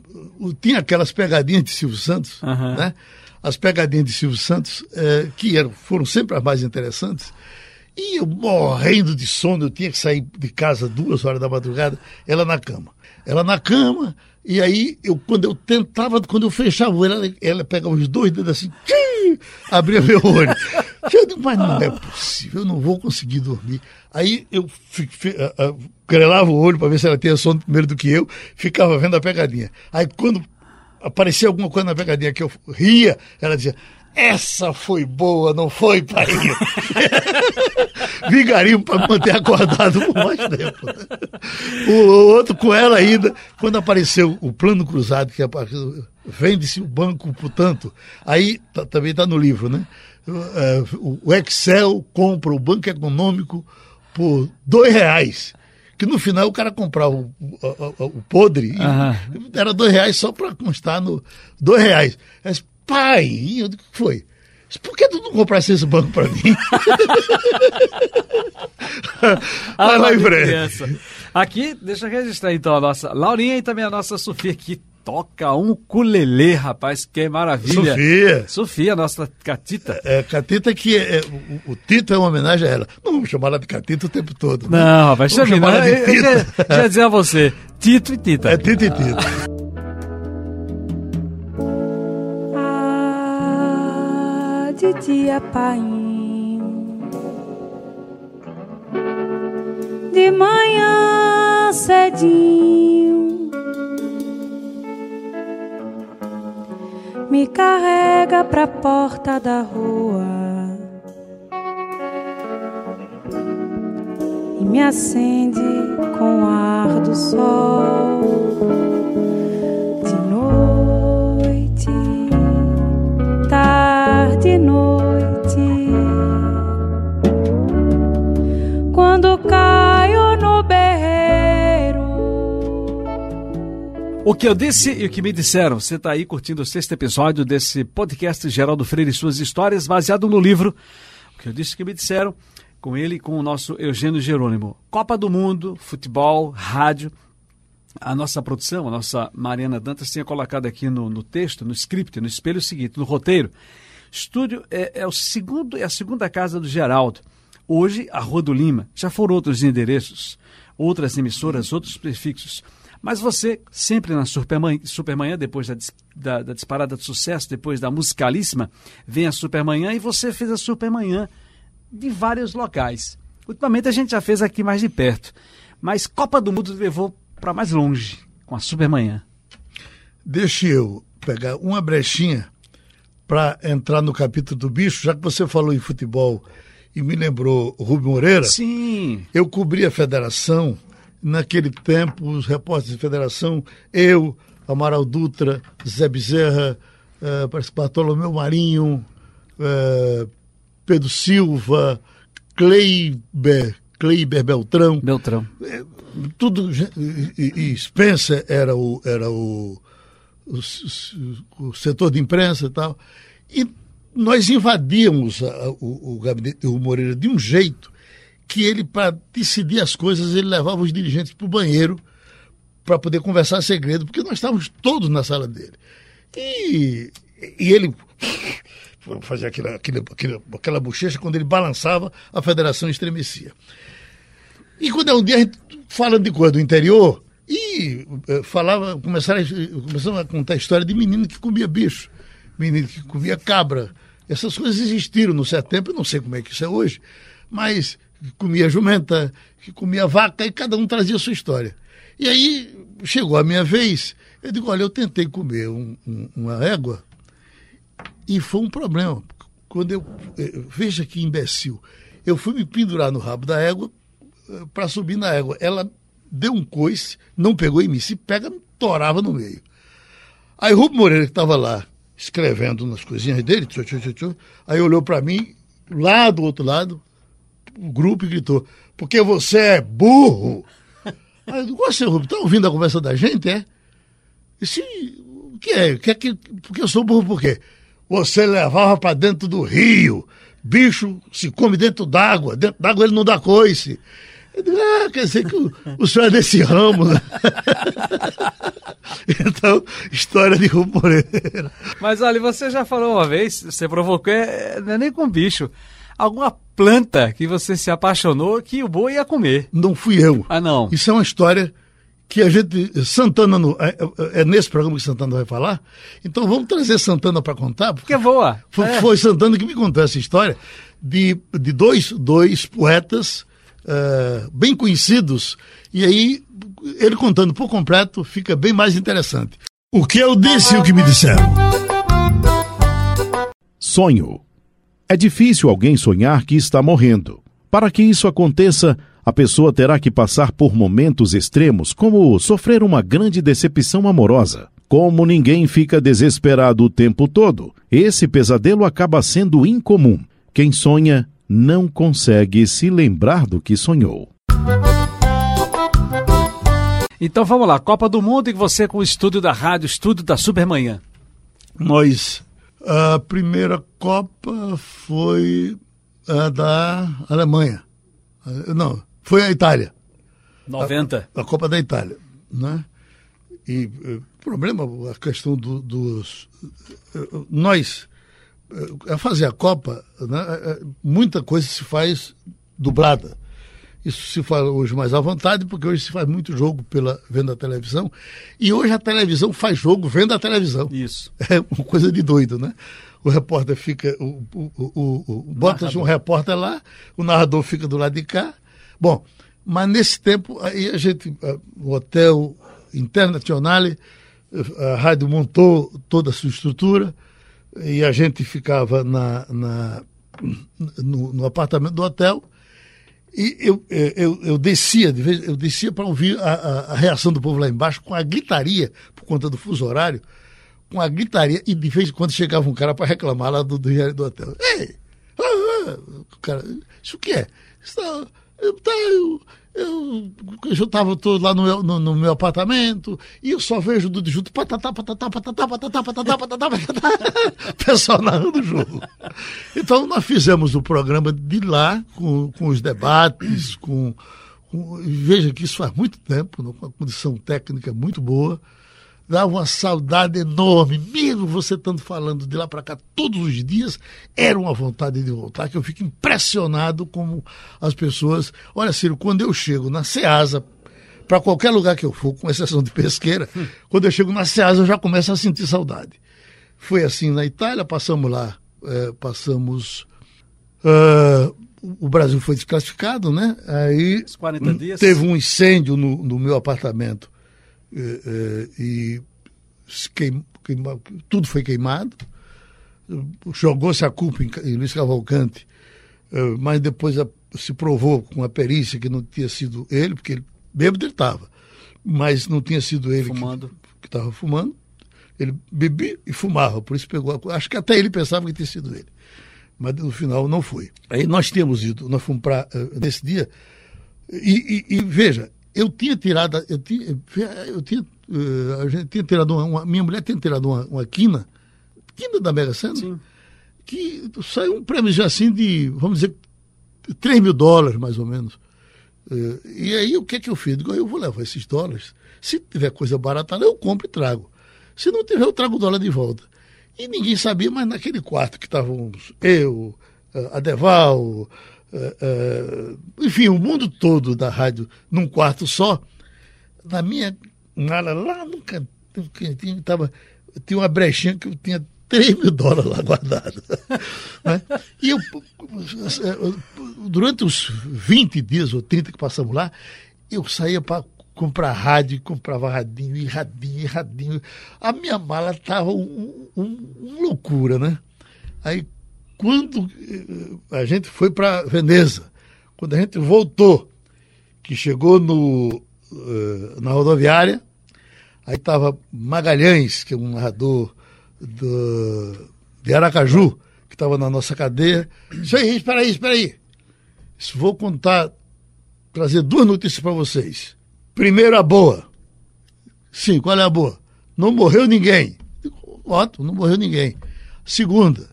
[SPEAKER 3] tinha aquelas pegadinhas de Silvio Santos, uhum. né? As pegadinhas de Silvio Santos, é, que eram, foram sempre as mais interessantes. E eu morrendo de sono, eu tinha que sair de casa duas horas da madrugada, ela na cama. Ela na cama, e aí, eu, quando eu tentava, quando eu fechava o olho, ela, ela pegava os dois dedos assim, tchim, abria meu olho. Mas não é possível, eu não vou conseguir dormir. Aí eu grelava o olho para ver se ela tinha sono primeiro do que eu, ficava vendo a pegadinha. Aí quando aparecia alguma coisa na pegadinha que eu ria, ela dizia, essa foi boa, não foi, pai? Vigarinho para manter acordado por mais tempo. Né? O outro com ela ainda, quando apareceu o plano cruzado, que vende-se o banco por tanto, aí tá, também está no livro, né? É, o Excel compra o banco econômico por dois reais. Que no final o cara comprava o, o, o podre, uhum. era dois reais só para constar no. Dois reais. Pai, o que foi? Por que tu não comprasse esse banco para mim?
[SPEAKER 2] Vai lá em frente. Aqui, deixa eu registrar então a nossa Laurinha e também a nossa Sofia, que toca um culelê, rapaz, que maravilha.
[SPEAKER 3] Sofia.
[SPEAKER 2] Sofia, nossa catita.
[SPEAKER 3] É, Catita que é, é, o, o Tito é uma homenagem a ela. Não vamos chamar ela de Catita o tempo todo. né?
[SPEAKER 2] Não, rapaz,
[SPEAKER 3] Vamos
[SPEAKER 2] chama
[SPEAKER 3] chamar ela de
[SPEAKER 2] eu, eu,
[SPEAKER 3] Tita.
[SPEAKER 2] já dizer a você, Tito e Tita.
[SPEAKER 3] É Tito e Tito.
[SPEAKER 4] Ah, dia painho, de manhã cedinho, me carrega pra porta da rua e me acende com o ar do sol. De noite,
[SPEAKER 2] O que eu disse e o que me disseram. Você está aí curtindo o sexto episódio desse podcast Geraldo Freire e Suas Histórias, baseado no livro O que eu disse e o que me disseram, com ele com o nosso Eugênio Jerônimo. Copa do Mundo, futebol, rádio. A nossa produção, a nossa Mariana Dantas, tinha colocado aqui no, no texto, no script, no espelho seguinte, no roteiro. Estúdio é, é o segundo, é a segunda casa do Geraldo. Hoje, a Rua do Lima. Já foram outros endereços, outras emissoras, outros prefixos. Mas você, sempre na Supermanhã, Supermanhã depois da, da, da disparada de sucesso, depois da musicalíssima, vem a Supermanhã e você fez a Supermanhã de vários locais. Ultimamente a gente já fez aqui mais de perto. Mas Copa do Mundo levou para mais longe, com a Supermanhã.
[SPEAKER 3] Deixa eu pegar uma brechinha para entrar no capítulo do bicho, já que você falou em futebol e me lembrou Rubem Moreira.
[SPEAKER 2] Sim,
[SPEAKER 3] Eu cobri a federação, naquele tempo, os repórteres de federação, eu, Amaral Dutra, Zé Bezerra, eh, Bartolomeu Marinho, eh, Pedro Silva, Kleiber, Kleiber Beltrão,
[SPEAKER 2] Beltrão.
[SPEAKER 3] tudo ge- e, e Spencer era o era o, o, o setor de imprensa e tal e nós invadíamos a- o, o gabinete do Moreira de um jeito que ele para decidir as coisas ele levava os dirigentes para o banheiro para poder conversar segredo porque nós estávamos todos na sala dele e, e ele fazia aquela, aquela, aquela, bochecha quando ele balançava a federação estremecia e quando é um dia a gente falando de coisa do interior, e eh, falava, começaram, começaram a contar a história de menino que comia bicho, menino que comia cabra. Essas coisas existiram no setembro, não sei como é que isso é hoje, mas que comia jumenta, que comia vaca, e cada um trazia a sua história. E aí chegou a minha vez, eu digo, olha, eu tentei comer um- um- uma égua e foi um problema. Quando eu. eh, Veja que imbecil. Eu fui me pendurar no rabo da égua para subir na égua. Ela deu um coice, não pegou em mim. Se pega, torava no meio. Aí Rubem Moreira, que estava lá escrevendo nas coisinhas dele, tchu, tchu, tchu, aí olhou para mim, lá do outro lado, o grupo e gritou: Porque você é burro! Aí eu digo: Você, Rubem, está ouvindo a conversa da gente, é? Disse, o que é? Que é que, porque eu sou burro por quê? Você levava para dentro do rio. Bicho se come dentro d'água. Dentro d'água ele não dá coice. Eu digo, ah, quer dizer que o, o senhor é desse ramo, né? então, história de Rubem Moreira.
[SPEAKER 2] Mas olha, você já falou uma vez, você provocou, é, não é nem com bicho, alguma planta que você se apaixonou que o boi ia comer.
[SPEAKER 3] Não fui eu.
[SPEAKER 2] Ah, não.
[SPEAKER 3] Isso é uma história que a gente. Santana. no- é, é- é nesse programa que Santana vai falar? Então vamos trazer Santana para contar, porque
[SPEAKER 2] Porque voa.
[SPEAKER 3] Foi,
[SPEAKER 2] É.
[SPEAKER 3] foi Santana que me contou essa história de, de dois, dois poetas eh, bem conhecidos. E aí, ele contando por completo, fica bem mais interessante. O que eu disse e o que me disseram.
[SPEAKER 1] Sonho. É difícil alguém sonhar que está morrendo. Para que isso aconteça, a pessoa terá que passar por momentos extremos, como sofrer uma grande decepção amorosa. Como ninguém fica desesperado o tempo todo, esse pesadelo acaba sendo incomum. Quem sonha não consegue se lembrar do que sonhou.
[SPEAKER 2] Então vamos lá, Copa do Mundo e você com o estúdio da rádio, estúdio da Supermanhã.
[SPEAKER 3] Nós, a primeira Copa foi a da Alemanha. Não, foi a Itália.
[SPEAKER 2] 90.
[SPEAKER 3] a Copa da Itália, né? E eh, problema, a questão do, dos. Nós, a fazer a Copa, né, muita coisa se faz dublada. Isso se faz hoje mais à vontade, porque hoje se faz muito jogo pela vendo a televisão. E hoje a televisão faz jogo vendo a televisão.
[SPEAKER 2] Isso.
[SPEAKER 3] É uma coisa de doido, né? O repórter fica. O, o, o, o bota um repórter lá, o narrador fica do lado de cá. Bom, mas nesse tempo, aí a gente. O hotel Internazionale, a rádio montou toda a sua estrutura e a gente ficava na, na no, no apartamento do hotel e eu, eu, eu descia, de vez, eu descia para ouvir a, a, a, reação do povo lá embaixo com a gritaria, por conta do fuso horário, com a gritaria, e de vez em quando chegava um cara para reclamar lá do, do, do hotel. Ei! Ah, ah, cara, isso o que é? Isso tá, tá, eu, eu, eu estava lá no no, no, meu apartamento e eu só vejo tudo junto, patatá, patatá, patatá, patatá, patatá, patatá, patatá, pessoal narrando o jogo. Então nós fizemos o programa de lá, com, com os debates, com, com Veja que isso faz muito tempo, com uma condição técnica muito boa dava uma saudade enorme, mesmo você estando falando de lá para cá todos os dias, era uma vontade de voltar, que eu fico impressionado como as pessoas. Olha, Ciro, quando eu chego na Ceasa, para qualquer lugar que eu for, com exceção de pesqueira, hum. quando eu chego na Ceasa eu já começo a sentir saudade. Foi assim na Itália, passamos lá, é, passamos. Uh, o Brasil foi desclassificado, né? Aí teve um incêndio no, no meu apartamento eh, eh, e queim, queima, tudo foi queimado. Jogou-se a culpa em, em Luiz Cavalcante, eh, mas depois a, se provou com a perícia que não tinha sido ele, porque ele, bêbado ele estava, mas não tinha sido ele
[SPEAKER 2] fumando.
[SPEAKER 3] que estava fumando. Ele bebia e fumava, por isso pegou a, Acho que até ele pensava que tinha sido ele. Mas no final não foi. Aí nós tínhamos ido, nós fomos para. nesse dia. E, e, e veja, eu tinha tirado, eu tinha, eu tinha, eh, a gente tinha tirado uma, uma, minha mulher tinha tirado uma, uma quina, quina da Mega Sena, Sim. que saiu um prêmio já assim de, vamos dizer, 3 mil dólares mais ou menos. Eh, e aí o que é que eu fiz? Digo, eu vou levar esses dólares. Se tiver coisa barata eu compro e trago. Se não tiver, eu trago o dólar de volta. E ninguém sabia, mas naquele quarto que estavam eu, a Deval, uh, enfim, o mundo todo da rádio num quarto só, na minha mala lá no cantinho, tava, tinha uma brechinha que eu tinha 3 mil dólares lá guardado. né? E eu, durante os 20 dias ou 30 que passamos lá, eu saía para comprar rádio, comprava radinho, e radinho, e radinho. A minha mala estava uma um, um loucura, né? Aí quando eh, a gente foi para Veneza, quando a gente voltou, que chegou no, eh, na rodoviária, aí estava Magalhães, que é um narrador do, de Aracaju, que estava na nossa cadeia. Isso aí, espera aí, espera aí. Vou contar, trazer duas notícias para vocês. Primeiro, a boa. Sim, qual é a boa? Não morreu ninguém. Ótimo, não morreu ninguém. Segunda,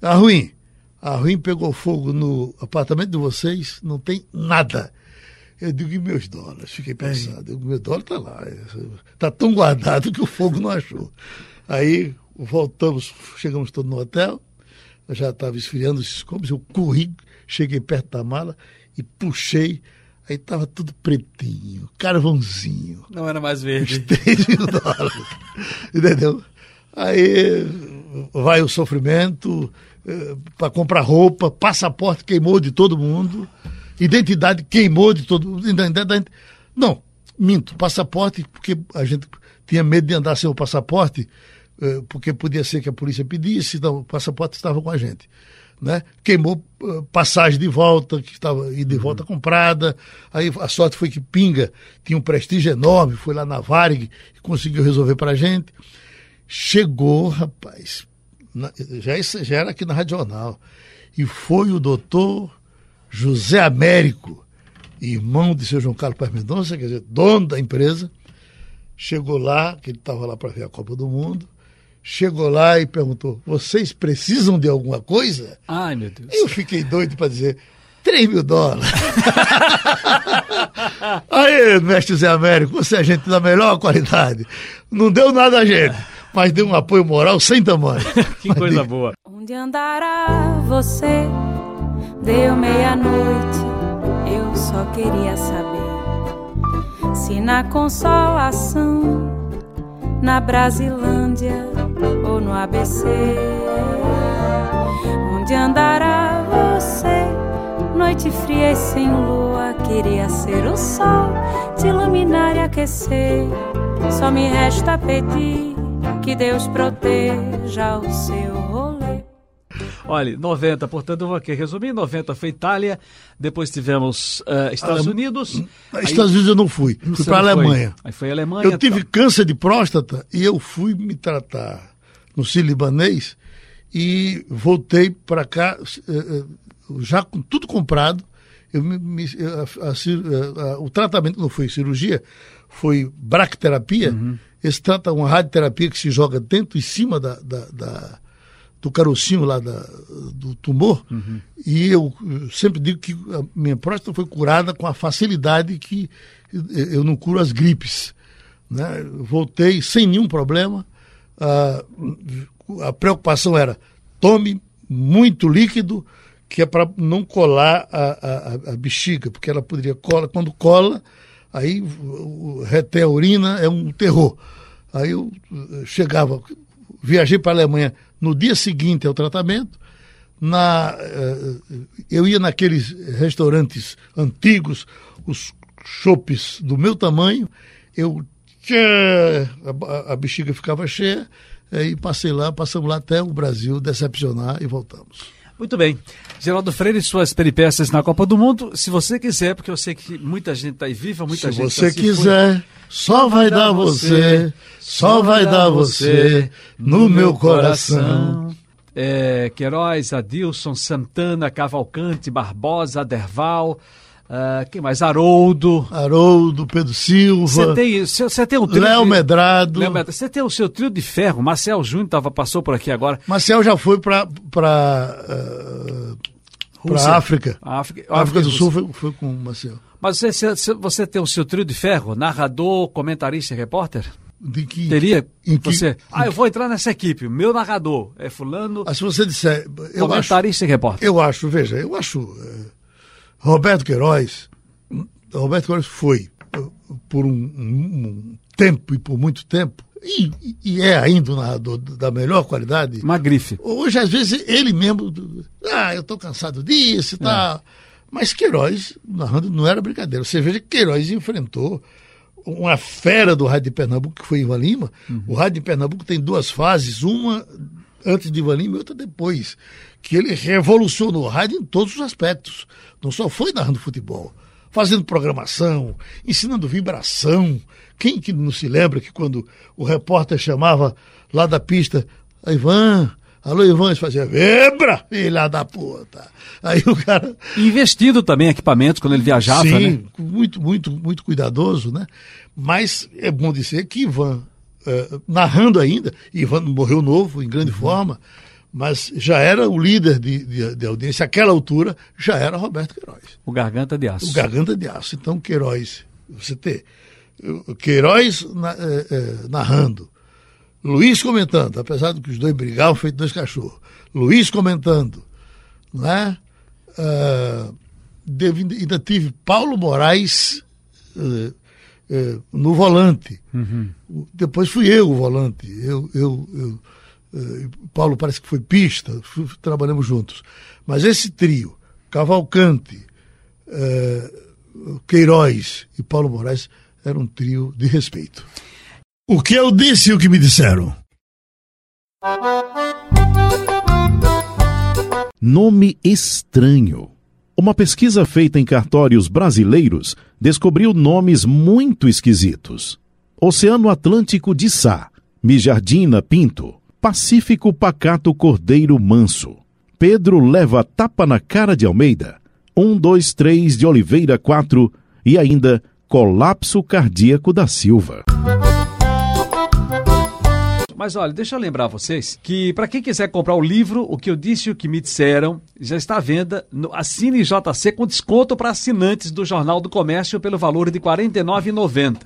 [SPEAKER 3] a ruim. A ruim pegou fogo no apartamento de vocês, não tem nada. Eu digo, e meus dólares? Fiquei pensando, o meu dólar está lá. Está tão guardado que o fogo não achou. Aí voltamos, chegamos todos no hotel, eu já estava esfriando esses copos, eu corri, cheguei perto da mala e puxei. Aí estava tudo pretinho, carvãozinho.
[SPEAKER 2] Não era mais verde.
[SPEAKER 3] 3 mil dólares. Entendeu? Aí vai o sofrimento, para comprar roupa, passaporte queimou de todo mundo, identidade queimou de todo mundo. Não, minto, passaporte, porque a gente tinha medo de andar sem o passaporte, eh, porque podia ser que a polícia pedisse, então o passaporte estava com a gente. Né? Queimou eh, passagem de volta, que estava e de uhum. volta comprada. Aí a sorte foi que Pinga tinha um prestígio enorme, foi lá na Varig e conseguiu resolver para a gente. Chegou, rapaz, na, já, já era aqui na Rádio Jornal. E foi o doutor José Américo, irmão de seu João Carlos Paz Mendonça, quer dizer, dono da empresa, chegou lá, que ele estava lá para ver a Copa do Mundo, chegou lá e perguntou: vocês precisam de alguma coisa?
[SPEAKER 2] Ai, meu Deus.
[SPEAKER 3] Eu fiquei doido para dizer. 3 mil dólares. Aí, mestre Zé Américo, você é gente da melhor qualidade. Não deu nada a gente, mas deu um apoio moral sem tamanho.
[SPEAKER 2] que mas coisa boa.
[SPEAKER 4] Onde andará você? Deu meia-noite, eu só queria saber se na consolação, na Brasilândia ou no ABC. Onde andará você? Noite fria e sem lua, queria ser o sol, te iluminar e aquecer. Só me resta pedir que Deus proteja o seu rolê.
[SPEAKER 2] Olha, 90, portanto, eu vou aqui resumir: 90 foi Itália, depois tivemos uh, Estados Ale... Unidos.
[SPEAKER 3] Estados Unidos eu não fui, fui para a Alemanha.
[SPEAKER 2] Aí foi a Alemanha.
[SPEAKER 3] Eu tive tá. câncer de próstata e eu fui me tratar no Sírio-Libanês e voltei para cá eh, eh, já com tudo comprado. Eu me, me, a, a, a, o tratamento não foi cirurgia, foi bracterapia. Uhum. Esse trata uma radioterapia que se joga dentro e cima da, da, da do carocinho lá da, do tumor. Uhum. E eu sempre digo que a minha próstata foi curada com a facilidade que eu não curo as gripes. Né? Voltei sem nenhum problema. Ah, a preocupação era tome muito líquido, que é para não colar a, a, a, bexiga, porque ela poderia colar. Quando cola, aí reter a urina é um terror. Aí eu eh, chegava, viajei para a Alemanha no dia seguinte ao tratamento, na, eh, eu ia naqueles restaurantes antigos, os chopes do meu tamanho, eu a, a bexiga ficava cheia, e passei lá, passamos lá até o Brasil decepcionar e voltamos.
[SPEAKER 2] Muito bem. Geraldo Freire, suas peripécias na Copa do Mundo, se você quiser, porque eu sei que muita gente está aí viva, muita
[SPEAKER 3] se
[SPEAKER 2] gente
[SPEAKER 3] Se você tá quiser, foi... só vai dar você, só vai dar você no meu coração.
[SPEAKER 2] É, Queiroz, Adilson, Santana, Cavalcante, Barbosa, Derval, Uh, quem mais? Haroldo.
[SPEAKER 3] Haroldo, Pedro Silva.
[SPEAKER 2] Você tem, tem um
[SPEAKER 3] trio. Léo Medrado.
[SPEAKER 2] Você tem o seu trio de ferro. Marcel Júnior tava, passou por aqui agora.
[SPEAKER 3] Marcel já foi para para uh, África. África. África, África do Sul foi, foi com o Marcel.
[SPEAKER 2] Mas você, você tem o seu trio de ferro? Narrador, comentarista e repórter?
[SPEAKER 3] De que,
[SPEAKER 2] Teria em que, você. ah, eu vou entrar nessa equipe. Meu narrador é fulano.
[SPEAKER 3] Ah, se você disser.
[SPEAKER 2] Eu comentarista
[SPEAKER 3] acho,
[SPEAKER 2] e repórter.
[SPEAKER 3] Eu acho, veja, eu acho. Uh, Roberto Queiroz, Roberto Queiroz foi, por um, um tempo e por muito tempo, e, e, é ainda um narrador da melhor qualidade.
[SPEAKER 2] Uma grife.
[SPEAKER 3] Hoje, às vezes, ele mesmo. Ah, eu estou cansado disso e é. tal. Mas Queiroz, narrando, não era brincadeira. Você veja que Queiroz enfrentou uma fera do Rádio de Pernambuco, que foi Ivan Lima. Uhum. O Rádio de Pernambuco tem duas fases, uma antes de Ivan Lima e outra depois. Que ele revolucionou o rádio em todos os aspectos. Não só foi narrando futebol, fazendo programação, ensinando vibração. Quem que não se lembra que quando o repórter chamava lá da pista, Ivan, alô Ivan, fazia vibra, filha da puta. Aí o cara.
[SPEAKER 2] Investido também em equipamentos quando ele viajava, Sim, né?
[SPEAKER 3] muito, muito, muito cuidadoso, né? Mas é bom dizer que Ivan, eh, narrando ainda, Ivan morreu novo, em grande uhum. forma, mas já era o líder de, de, de, audiência, àquela altura, já era Roberto Queiroz.
[SPEAKER 2] O Garganta de Aço.
[SPEAKER 3] O Garganta de Aço. Então, Queiroz, você ter Queiroz na, é, é, narrando, Luiz comentando, apesar de que os dois brigavam feito dois cachorros, Luiz comentando, né? Uh, ainda tive Paulo Moraes uh, uh, no volante. Uhum. Depois fui eu o volante. Eu, eu, eu eh, Paulo parece que foi pista, trabalhamos juntos. Mas esse trio, Cavalcante, eh, Queiroz e Paulo Moraes, era um trio de respeito. O que eu disse e o que me disseram?
[SPEAKER 1] Nome estranho. Uma pesquisa feita em cartórios brasileiros descobriu nomes muito esquisitos. Oceano Atlântico de Sá, Mijardina Pinto, Pacífico Pacato Cordeiro Manso. Pedro leva tapa na cara de Almeida. Um, dois, três de Oliveira, quatro. E ainda colapso cardíaco da Silva.
[SPEAKER 2] Mas olha, deixa eu lembrar vocês que para quem quiser comprar o livro O que eu disse e o que me disseram, já está à venda no Assine JC com desconto para assinantes do Jornal do Comércio pelo valor de R$ 49,90.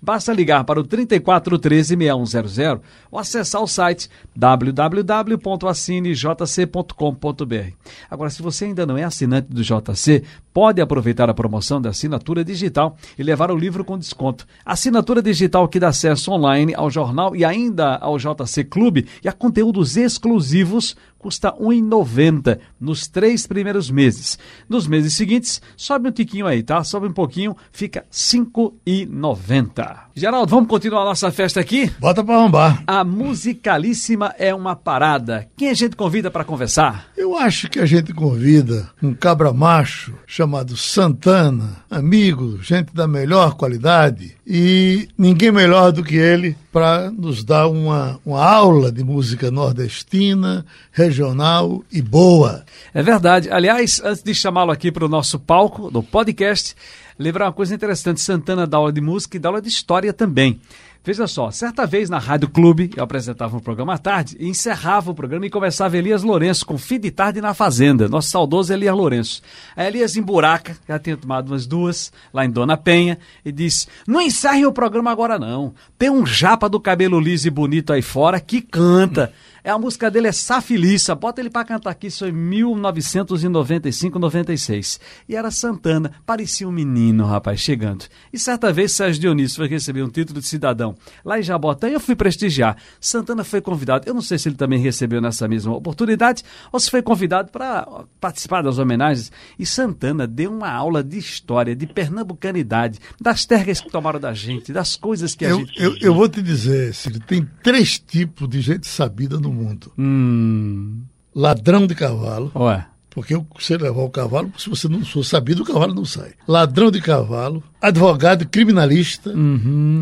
[SPEAKER 2] Basta ligar para o 3413 6100 ou acessar o site www.assinejc.com.br. Agora, se você ainda não é assinante do JC, pode aproveitar a promoção da assinatura digital e levar o livro com desconto. Assinatura digital que dá acesso online ao jornal e ainda ao JC Clube e a conteúdos exclusivos custa R$ 1,90 nos três primeiros meses. Nos meses seguintes, sobe um tiquinho aí, tá? Sobe um pouquinho, fica R$ 5,90. Geraldo, vamos continuar a nossa festa aqui?
[SPEAKER 3] Bota pra arrombar.
[SPEAKER 2] A musicalíssima é uma parada. Quem a gente convida para conversar?
[SPEAKER 3] Eu acho que a gente convida um cabra macho chamado Santana, amigo, gente da melhor qualidade, e ninguém melhor do que ele para nos dar uma, uma aula de música nordestina, regional e boa.
[SPEAKER 2] É verdade. Aliás, antes de chamá-lo aqui para o nosso palco do podcast, lembrar uma coisa interessante: Santana dá aula de música e dá aula de história também. Veja só, certa vez na Rádio Clube, eu apresentava um programa à tarde, e encerrava o programa e começava Elias Lourenço com Fim de Tarde na Fazenda, nosso saudoso Elias Lourenço. A Elias em Buraca, já tinha tomado umas duas, lá em Dona Penha, e disse: Não encerre o programa agora não. Tem um japa do cabelo liso e bonito aí fora que canta. É a música dele é Safiliça. Bota ele para cantar aqui, isso é 1995, 96. E era Santana, parecia um menino, rapaz, chegando. E certa vez Sérgio Dionísio foi receber um título de cidadão lá em Jabotã e eu fui prestigiar. Santana foi convidado. Eu não sei se ele também recebeu nessa mesma oportunidade ou se foi convidado para participar das homenagens. E Santana deu uma aula de história, de pernambucanidade, das terras que tomaram da gente, das coisas que a
[SPEAKER 3] Eu,
[SPEAKER 2] gente.
[SPEAKER 3] eu, eu vou te dizer, Ciro, tem três tipos de gente sabida no mundo.
[SPEAKER 2] Hum.
[SPEAKER 3] Ladrão de cavalo,
[SPEAKER 2] Ué.
[SPEAKER 3] porque você levar o cavalo, se você não for sabido, o cavalo não sai. Ladrão de cavalo, advogado, criminalista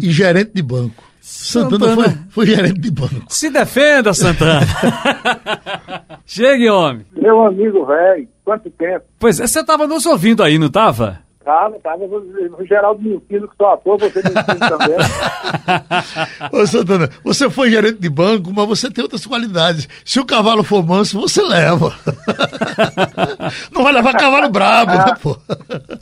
[SPEAKER 3] e gerente de banco. Santana,
[SPEAKER 2] Santana.
[SPEAKER 3] Foi, foi gerente de banco.
[SPEAKER 2] Se defenda, Santana! Chegue, homem!
[SPEAKER 5] Meu amigo velho, quanto tempo?
[SPEAKER 2] Pois é, você estava nos ouvindo aí, não estava?
[SPEAKER 5] Tava, tava o Geraldo mentindo que sou ator, você também.
[SPEAKER 3] Ô, Santana, você foi gerente de banco, mas você tem outras qualidades. Se o cavalo for manso, você leva. não vai levar cavalo brabo, né, pô?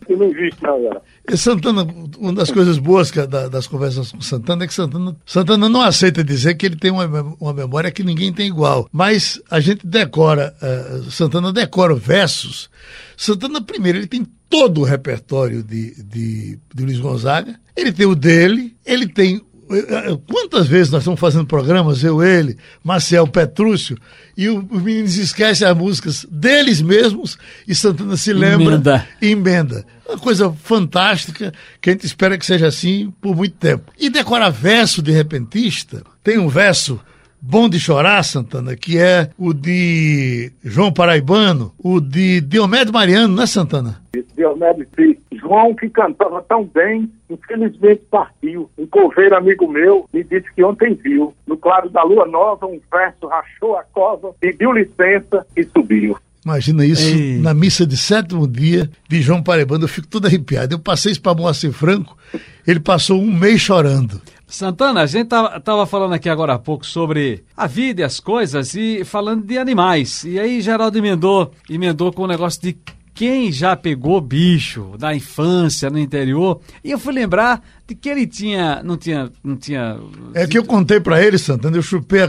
[SPEAKER 5] Que não existe, não, galera.
[SPEAKER 3] E Santana, uma das coisas boas que, da- das conversas com Santana é que Santana, Santana não aceita dizer que ele tem uma, uma memória que ninguém tem igual. Mas a gente decora, eh, Santana decora versos. Santana, primeiro, ele tem todo o repertório de, de, de Luiz Gonzaga. Ele tem o dele, ele tem. eh, eh, Quantas vezes nós estamos fazendo programas, eu, ele, Marcel Petrúcio, e o- os meninos esquecem as músicas deles mesmos e Santana se lembra
[SPEAKER 2] Emenda.
[SPEAKER 3] e emenda. Uma coisa fantástica que a gente espera que seja assim por muito tempo. E decorar verso de repentista, tem um verso bom de chorar, Santana, que é o de João Paraibano, o de Diomedes Mariano, né, Santana?
[SPEAKER 5] Diomedes disse, João, que cantava tão bem, infelizmente partiu. Um coveiro amigo meu me disse que ontem viu, no claro da lua nova, um verso rachou a cova, pediu licença e subiu.
[SPEAKER 3] Imagina isso
[SPEAKER 2] Ei.
[SPEAKER 3] na missa de sétimo dia de João Paraibano. Eu fico todo arrepiado. Eu passei isso para Moacir Franco, ele passou um mês chorando.
[SPEAKER 2] Santana, a gente tava, tava falando aqui agora há pouco sobre a vida e as coisas e falando de animais. E aí Geraldo emendou, emendou com o negócio de quem já pegou bicho na infância, no interior. E eu fui lembrar de que ele tinha, não tinha, não tinha...
[SPEAKER 3] É que eu contei para ele, Santana, eu chupei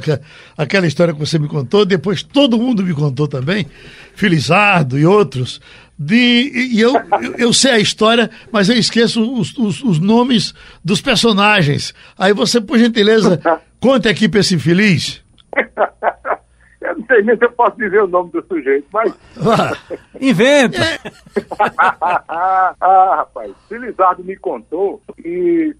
[SPEAKER 3] aquela história que você me contou, depois todo mundo me contou também, Felizardo e outros, de, e eu, eu, eu sei a história, mas eu esqueço os, os, os nomes dos personagens. Aí você, por gentileza, conte aqui para esse infeliz.
[SPEAKER 5] Eu não sei nem se eu posso dizer o nome do sujeito, mas...
[SPEAKER 2] Inventa!
[SPEAKER 5] ah, rapaz, Felizardo me contou que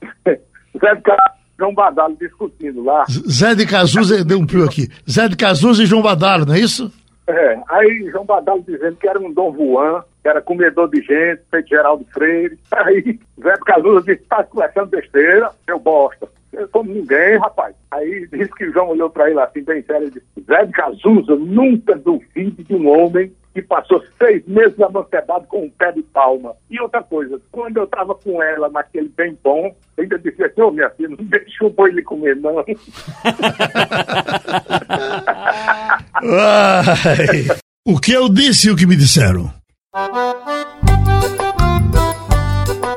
[SPEAKER 5] Zé de Carlos e João Badalo discutindo lá.
[SPEAKER 3] Zé de Cazuza, deu um pio aqui. Zé de Cazuza e João Badalo, não é isso?
[SPEAKER 5] É, aí João Badalo dizendo que era um Dom Juan, que era comedor de gente, feito Geraldo Freire. Aí Zé de Cazuza disse, tá conversando besteira, seu bosta. Como ninguém, rapaz. Aí disse que João olhou pra ele assim, bem sério, e disse, Zé de Cazuza, nunca duvide de um homem que passou seis meses amancebado com um pé de palma. E outra coisa, quando eu estava com ela naquele bem bom, eu ainda disse assim, ô oh, minha filha, não deixa o boi lhe comer, não.
[SPEAKER 3] o que eu disse e o que me disseram?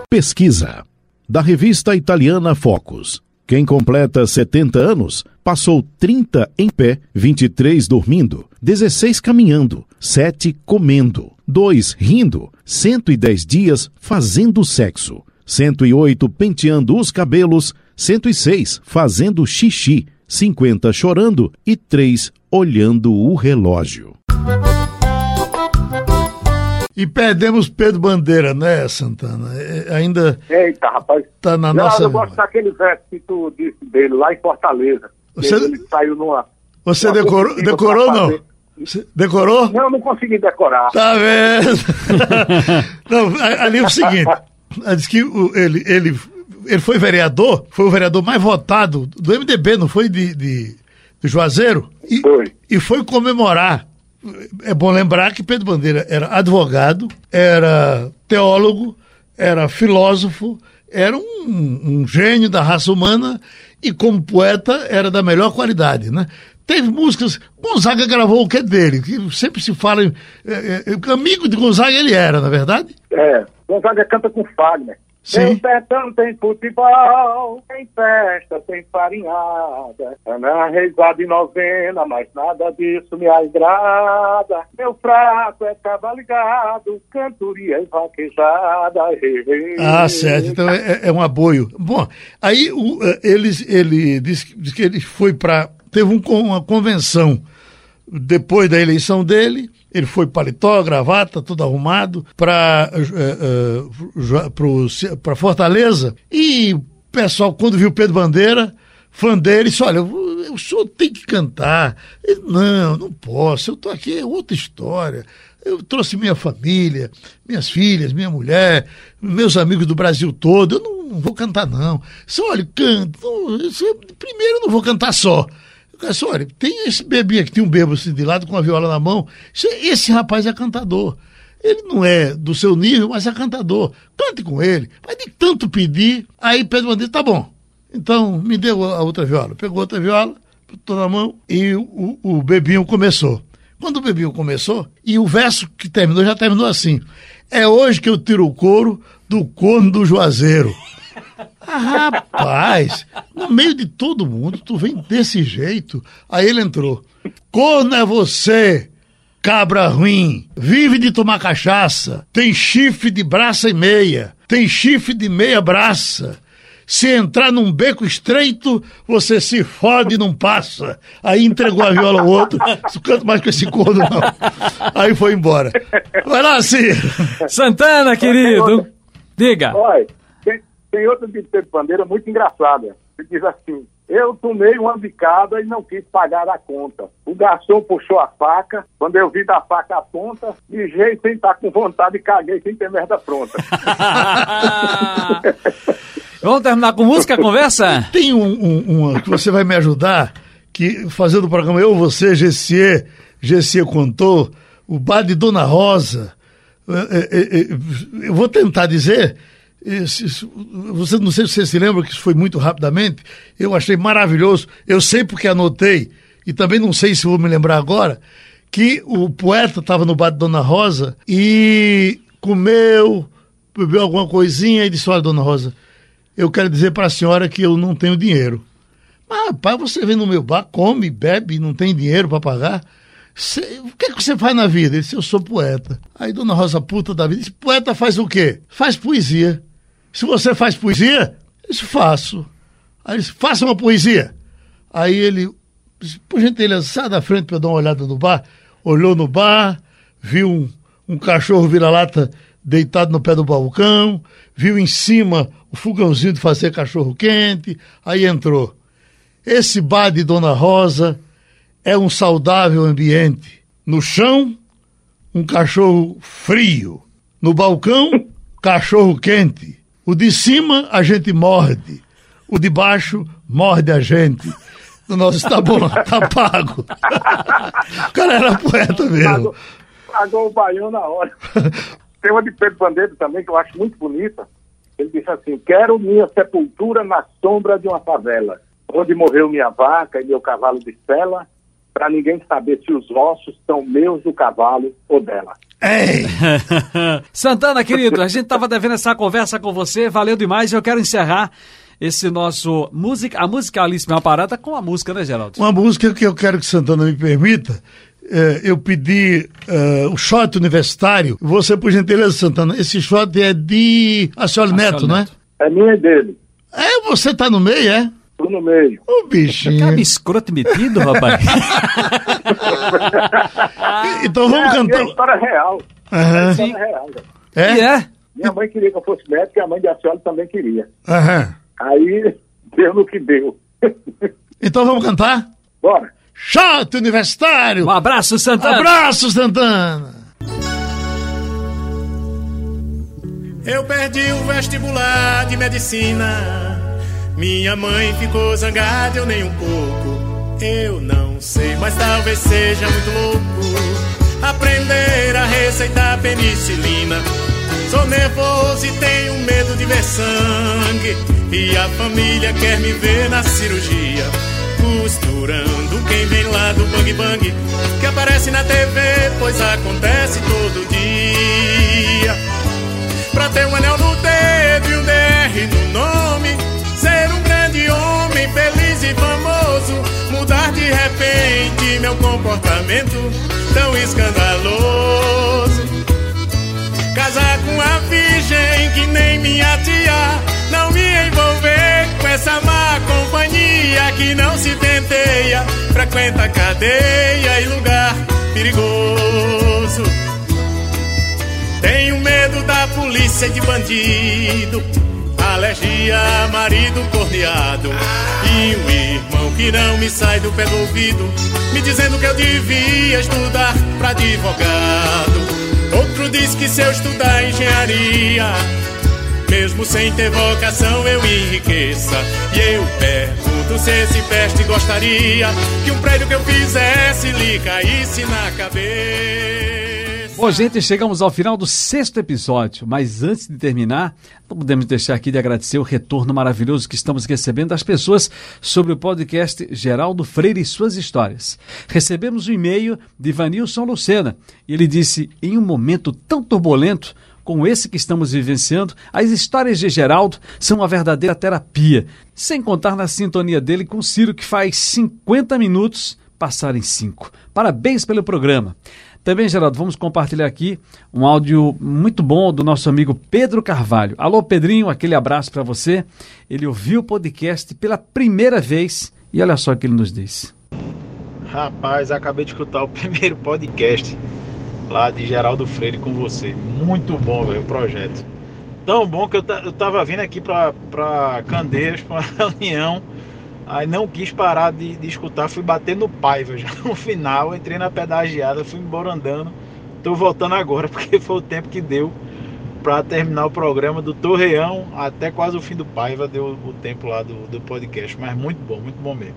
[SPEAKER 1] Pesquisa da revista italiana Focus. Quem completa 70 anos passou 30 em pé, 23 dormindo, 16 caminhando, 7 comendo, 2 rindo, 110 dias fazendo sexo, 108 penteando os cabelos, 106 fazendo xixi, 50 chorando e 3 olhando o relógio.
[SPEAKER 3] E perdemos Pedro Bandeira, né, Santana? É, ainda.
[SPEAKER 5] Eita, rapaz.
[SPEAKER 3] Tá na Não, nossa.
[SPEAKER 5] Eu gosto daquele verso que tu disse dele, lá em Fortaleza.
[SPEAKER 3] Você,
[SPEAKER 5] ele saiu numa.
[SPEAKER 3] Você numa decorou, decorou não? Você decorou?
[SPEAKER 5] Não, não consegui decorar.
[SPEAKER 3] Tá vendo? não, ali é o seguinte: diz que ele, ele, ele foi vereador, foi o vereador mais votado do MDB, não foi de, de, de Juazeiro? E,
[SPEAKER 5] foi.
[SPEAKER 3] E foi comemorar é bom lembrar que Pedro Bandeira era advogado, era teólogo, era filósofo, era um, um, gênio da raça humana e como poeta era da melhor qualidade, né? Teve músicas, Gonzaga gravou o que é dele, que sempre se fala, é, é, amigo de Gonzaga ele era, na é verdade?
[SPEAKER 5] É, Gonzaga canta com Fagner. Sim. Tem sertão, tem futebol, tem festa, tem farinhada. Ana reisada e novena, mas nada disso me agrada. Meu fraco é cavaligado, cantoria e vaquejada.
[SPEAKER 3] Ah, certo. Então é, é um aboio. Bom, aí o, eh, eles, ele disse, disse que ele foi para. Teve um, uma convenção depois da eleição dele ele foi paletó, gravata, tudo arrumado para uh, uh, Fortaleza. E o pessoal, quando viu Pedro Bandeira, fã dele, disse: Olha, o senhor tem que cantar. Ele, não, não posso, eu estou aqui, é outra história. Eu trouxe minha família, minhas filhas, minha mulher, meus amigos do Brasil todo. Eu não, não vou cantar, não. Só, olha, canto. Primeiro, eu não vou cantar só. Olha, tem esse bebê aqui, tem um bebo assim de lado com a viola na mão. Esse rapaz é cantador. Ele não é do seu nível, mas é cantador. Cante com ele. Mas de tanto pedir, aí Pedro Bandeira, tá bom. Então, me deu a outra viola. Pegou outra viola, botou na mão e o, o Bebinho começou. Quando o Bebinho começou, e o verso que terminou, já terminou assim. É hoje que eu tiro o couro do corno do Juazeiro. Ah, rapaz, no meio de todo mundo, tu vem desse jeito. Aí ele entrou. Corno é você, cabra ruim. Vive de tomar cachaça. Tem chifre de braça e meia. Tem chifre de meia braça. Se entrar num beco estreito, você se fode e não passa. Aí entregou a viola ao outro. Não canto mais com esse corno, não. Aí foi embora. Vai lá, Ciro.
[SPEAKER 2] Santana, querido. Diga.
[SPEAKER 5] Oi. Tem outra de Pedro Bandeira muito engraçada. Ele diz assim: Eu tomei uma bicada e não quis pagar a conta. O garçom puxou a faca. Quando eu vi da faca a ponta, de jeito sem estar com vontade, caguei sem ter merda pronta.
[SPEAKER 2] Vamos terminar com música a conversa?
[SPEAKER 3] Tem um, um, uma que você vai me ajudar, que fazendo o programa Eu, Você, GC, GC contou, o bar de Dona Rosa. É, é, é, eu vou tentar dizer você não sei se você se lembra que isso foi muito rapidamente. Eu achei maravilhoso. Eu sei porque anotei e também não sei se vou me lembrar agora que o poeta estava no bar de Dona Rosa e comeu, bebeu alguma coisinha e disse: Olha, Dona Rosa, eu quero dizer para a senhora que eu não tenho dinheiro. Mas, rapaz, você vem no meu bar, come, bebe, não tem dinheiro para pagar. Cê, o que, é que você faz na vida? Ele disse: Eu sou poeta. Aí Dona Rosa, puta da vida, disse: Poeta faz o quê? Faz poesia. Se você faz poesia, eu faço. Aí ele disse, faça uma poesia. Aí ele, por gentileza, sai da frente para dar uma olhada no bar. Olhou no bar, viu um, um cachorro vira-lata deitado no pé do balcão, viu em cima o fogãozinho de fazer cachorro quente, aí entrou. Esse bar de Dona Rosa é um saudável ambiente. No chão, um cachorro frio. No balcão, cachorro quente. O de cima a gente morde, o de baixo morde a gente. O nosso tá bom, tá pago. o cara era poeta mesmo.
[SPEAKER 5] Pagou o baião na hora. Tem uma de Pedro Bandeira também, que eu acho muito bonita. Ele disse assim: Quero minha sepultura na sombra de uma favela, onde morreu minha vaca e meu cavalo de sela, para ninguém saber se os ossos são meus do cavalo ou dela.
[SPEAKER 3] Ei!
[SPEAKER 2] Santana, querido, a gente estava devendo essa conversa com você, valeu demais. Eu quero encerrar esse nosso música, a musicalíssima parada com a música, né, Geraldo?
[SPEAKER 3] Uma música que eu quero que Santana me permita. eh, eu pedi eh, o shot universitário. Você, por gentileza, Santana, esse shot é de Acioli Neto, não é?
[SPEAKER 2] Neto.
[SPEAKER 5] É minha e dele.
[SPEAKER 3] É, você tá no meio, é?
[SPEAKER 5] Tô no meio.
[SPEAKER 3] Ô, bichinho.
[SPEAKER 2] Cara escroto metido, rapaz.
[SPEAKER 3] Então vamos
[SPEAKER 5] é,
[SPEAKER 3] cantar.
[SPEAKER 5] minha história real.
[SPEAKER 3] Aham.
[SPEAKER 5] História real.
[SPEAKER 3] É?
[SPEAKER 2] É?
[SPEAKER 5] Minha mãe queria que eu fosse médico e a mãe de Acioli também queria.
[SPEAKER 3] Aham.
[SPEAKER 5] Aí deu no que deu.
[SPEAKER 3] Então vamos cantar?
[SPEAKER 5] Bora.
[SPEAKER 3] Shot universitário!
[SPEAKER 2] Um abraço, Santana.
[SPEAKER 3] Abraço, Santana!
[SPEAKER 6] Eu perdi o vestibular de medicina. Minha mãe ficou zangada, eu nem um pouco. Eu não sei, mas talvez seja muito louco aprender a receitar penicilina. Sou nervoso e tenho medo de ver sangue. E a família quer me ver na cirurgia. Costurando quem vem lá do bang bang. Que aparece na TV, pois acontece todo dia. Pra ter um anel no dedo e um DR no nome Grande homem, feliz e famoso. Mudar de repente meu comportamento tão escandaloso. Casar com a virgem que nem minha tia. Não me envolver com essa má companhia Que não se penteia, frequenta cadeia e lugar perigoso. Tenho medo da polícia de bandido. Alergia marido corneado. E um irmão que não me sai do pé do ouvido. Me dizendo que eu devia estudar pra advogado. Outro diz que se eu estudar engenharia. Mesmo sem ter vocação eu enriqueça E eu pergunto se esse peste gostaria Que um prédio que eu fizesse lhe caísse na cabeça
[SPEAKER 2] Bom, gente, chegamos ao final do sexto episódio, mas antes de terminar, não podemos deixar aqui de agradecer o retorno maravilhoso que estamos recebendo das pessoas sobre o podcast Geraldo Freire e suas histórias. Recebemos um e-mail de Vanilson Lucena e ele disse: em um momento tão turbulento, como esse que estamos vivenciando, as histórias de Geraldo são uma verdadeira terapia. Sem contar na sintonia dele com Ciro, que faz 50 minutos passar em 5. Parabéns pelo programa. Também, Geraldo, vamos compartilhar aqui um áudio muito bom do nosso amigo Pedro Carvalho. Alô, Pedrinho, aquele abraço para você. Ele ouviu o podcast pela primeira vez e olha só o que ele nos disse.
[SPEAKER 7] Rapaz, acabei de escutar o primeiro podcast lá de Geraldo Freire com você. Muito bom, velho, o projeto. Tão bom que eu, eu tava vindo aqui pra, pra Candeias, pra reunião, aí não quis parar de, de escutar, fui bater no Paiva já no final, entrei na pedagiada, fui embora andando. Tô voltando agora, porque foi o tempo que deu pra terminar o programa do Torreão até quase o fim do Paiva, deu o tempo lá do, do podcast. Mas muito bom, muito bom mesmo.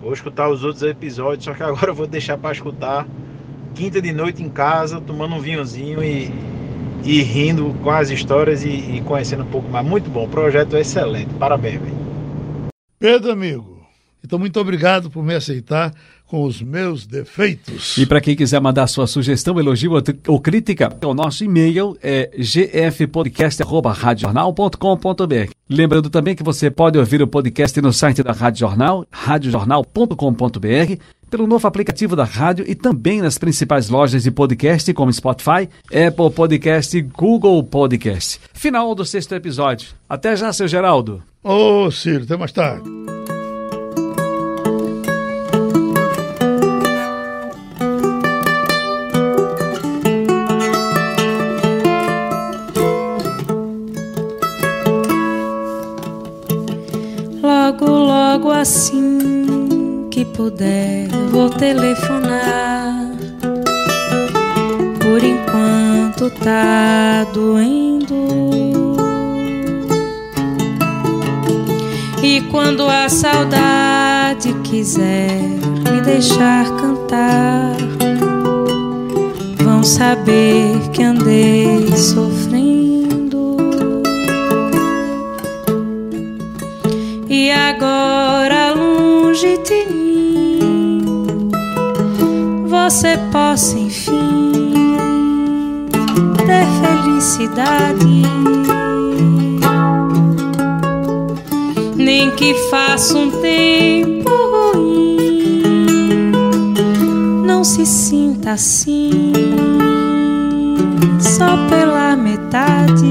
[SPEAKER 7] Vou escutar os outros episódios, só que agora eu vou deixar pra escutar quinta de noite em casa, tomando um vinhozinho e, e rindo com as histórias e, e conhecendo um pouco mais. Muito bom, projeto é excelente. Parabéns, velho.
[SPEAKER 3] Pedro, amigo, então muito obrigado por me aceitar com os meus defeitos.
[SPEAKER 2] E para quem quiser mandar sua sugestão, elogio ou, crítica, o nosso e-mail é gfpodcast.radiojornal.com.br. Lembrando também que você pode ouvir o podcast no site da Rádio Jornal, radiojornal.com.br, pelo novo aplicativo da rádio e também nas principais lojas de podcast como Spotify, Apple Podcast e Google Podcast. Final do sexto episódio. Até já, seu Geraldo.
[SPEAKER 3] Ô, Ciro, até mais tarde.
[SPEAKER 4] Logo, logo assim que puder, vou telefonar. Por enquanto tá doendo. E quando a saudade quiser me deixar cantar, vão saber que andei sofrendo. E agora longe de você possa enfim ter felicidade. Nem que faça um tempo ruim, não se sinta assim só pela metade.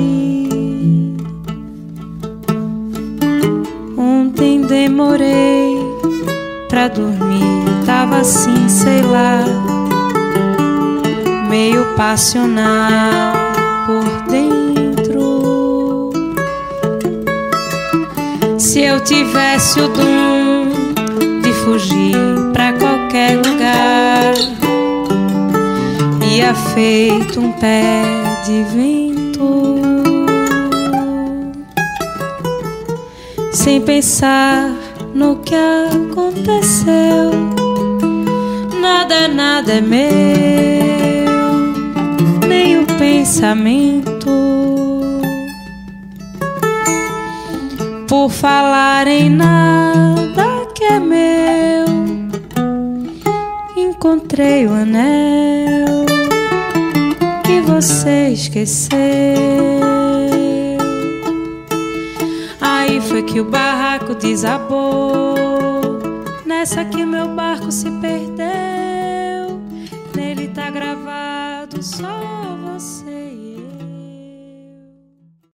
[SPEAKER 4] Ontem demorei pra dormir, tava assim, sei lá, meio passional por dentro. Se eu tivesse o dom de fugir pra qualquer lugar ia feito um pé de vento, sem pensar no que aconteceu. Nada, nada é meu, pensamento. Por falar em nada que é meu, encontrei o anel você esqueceu. Aí foi que o barraco desabou. Nessa que meu barco se perdeu.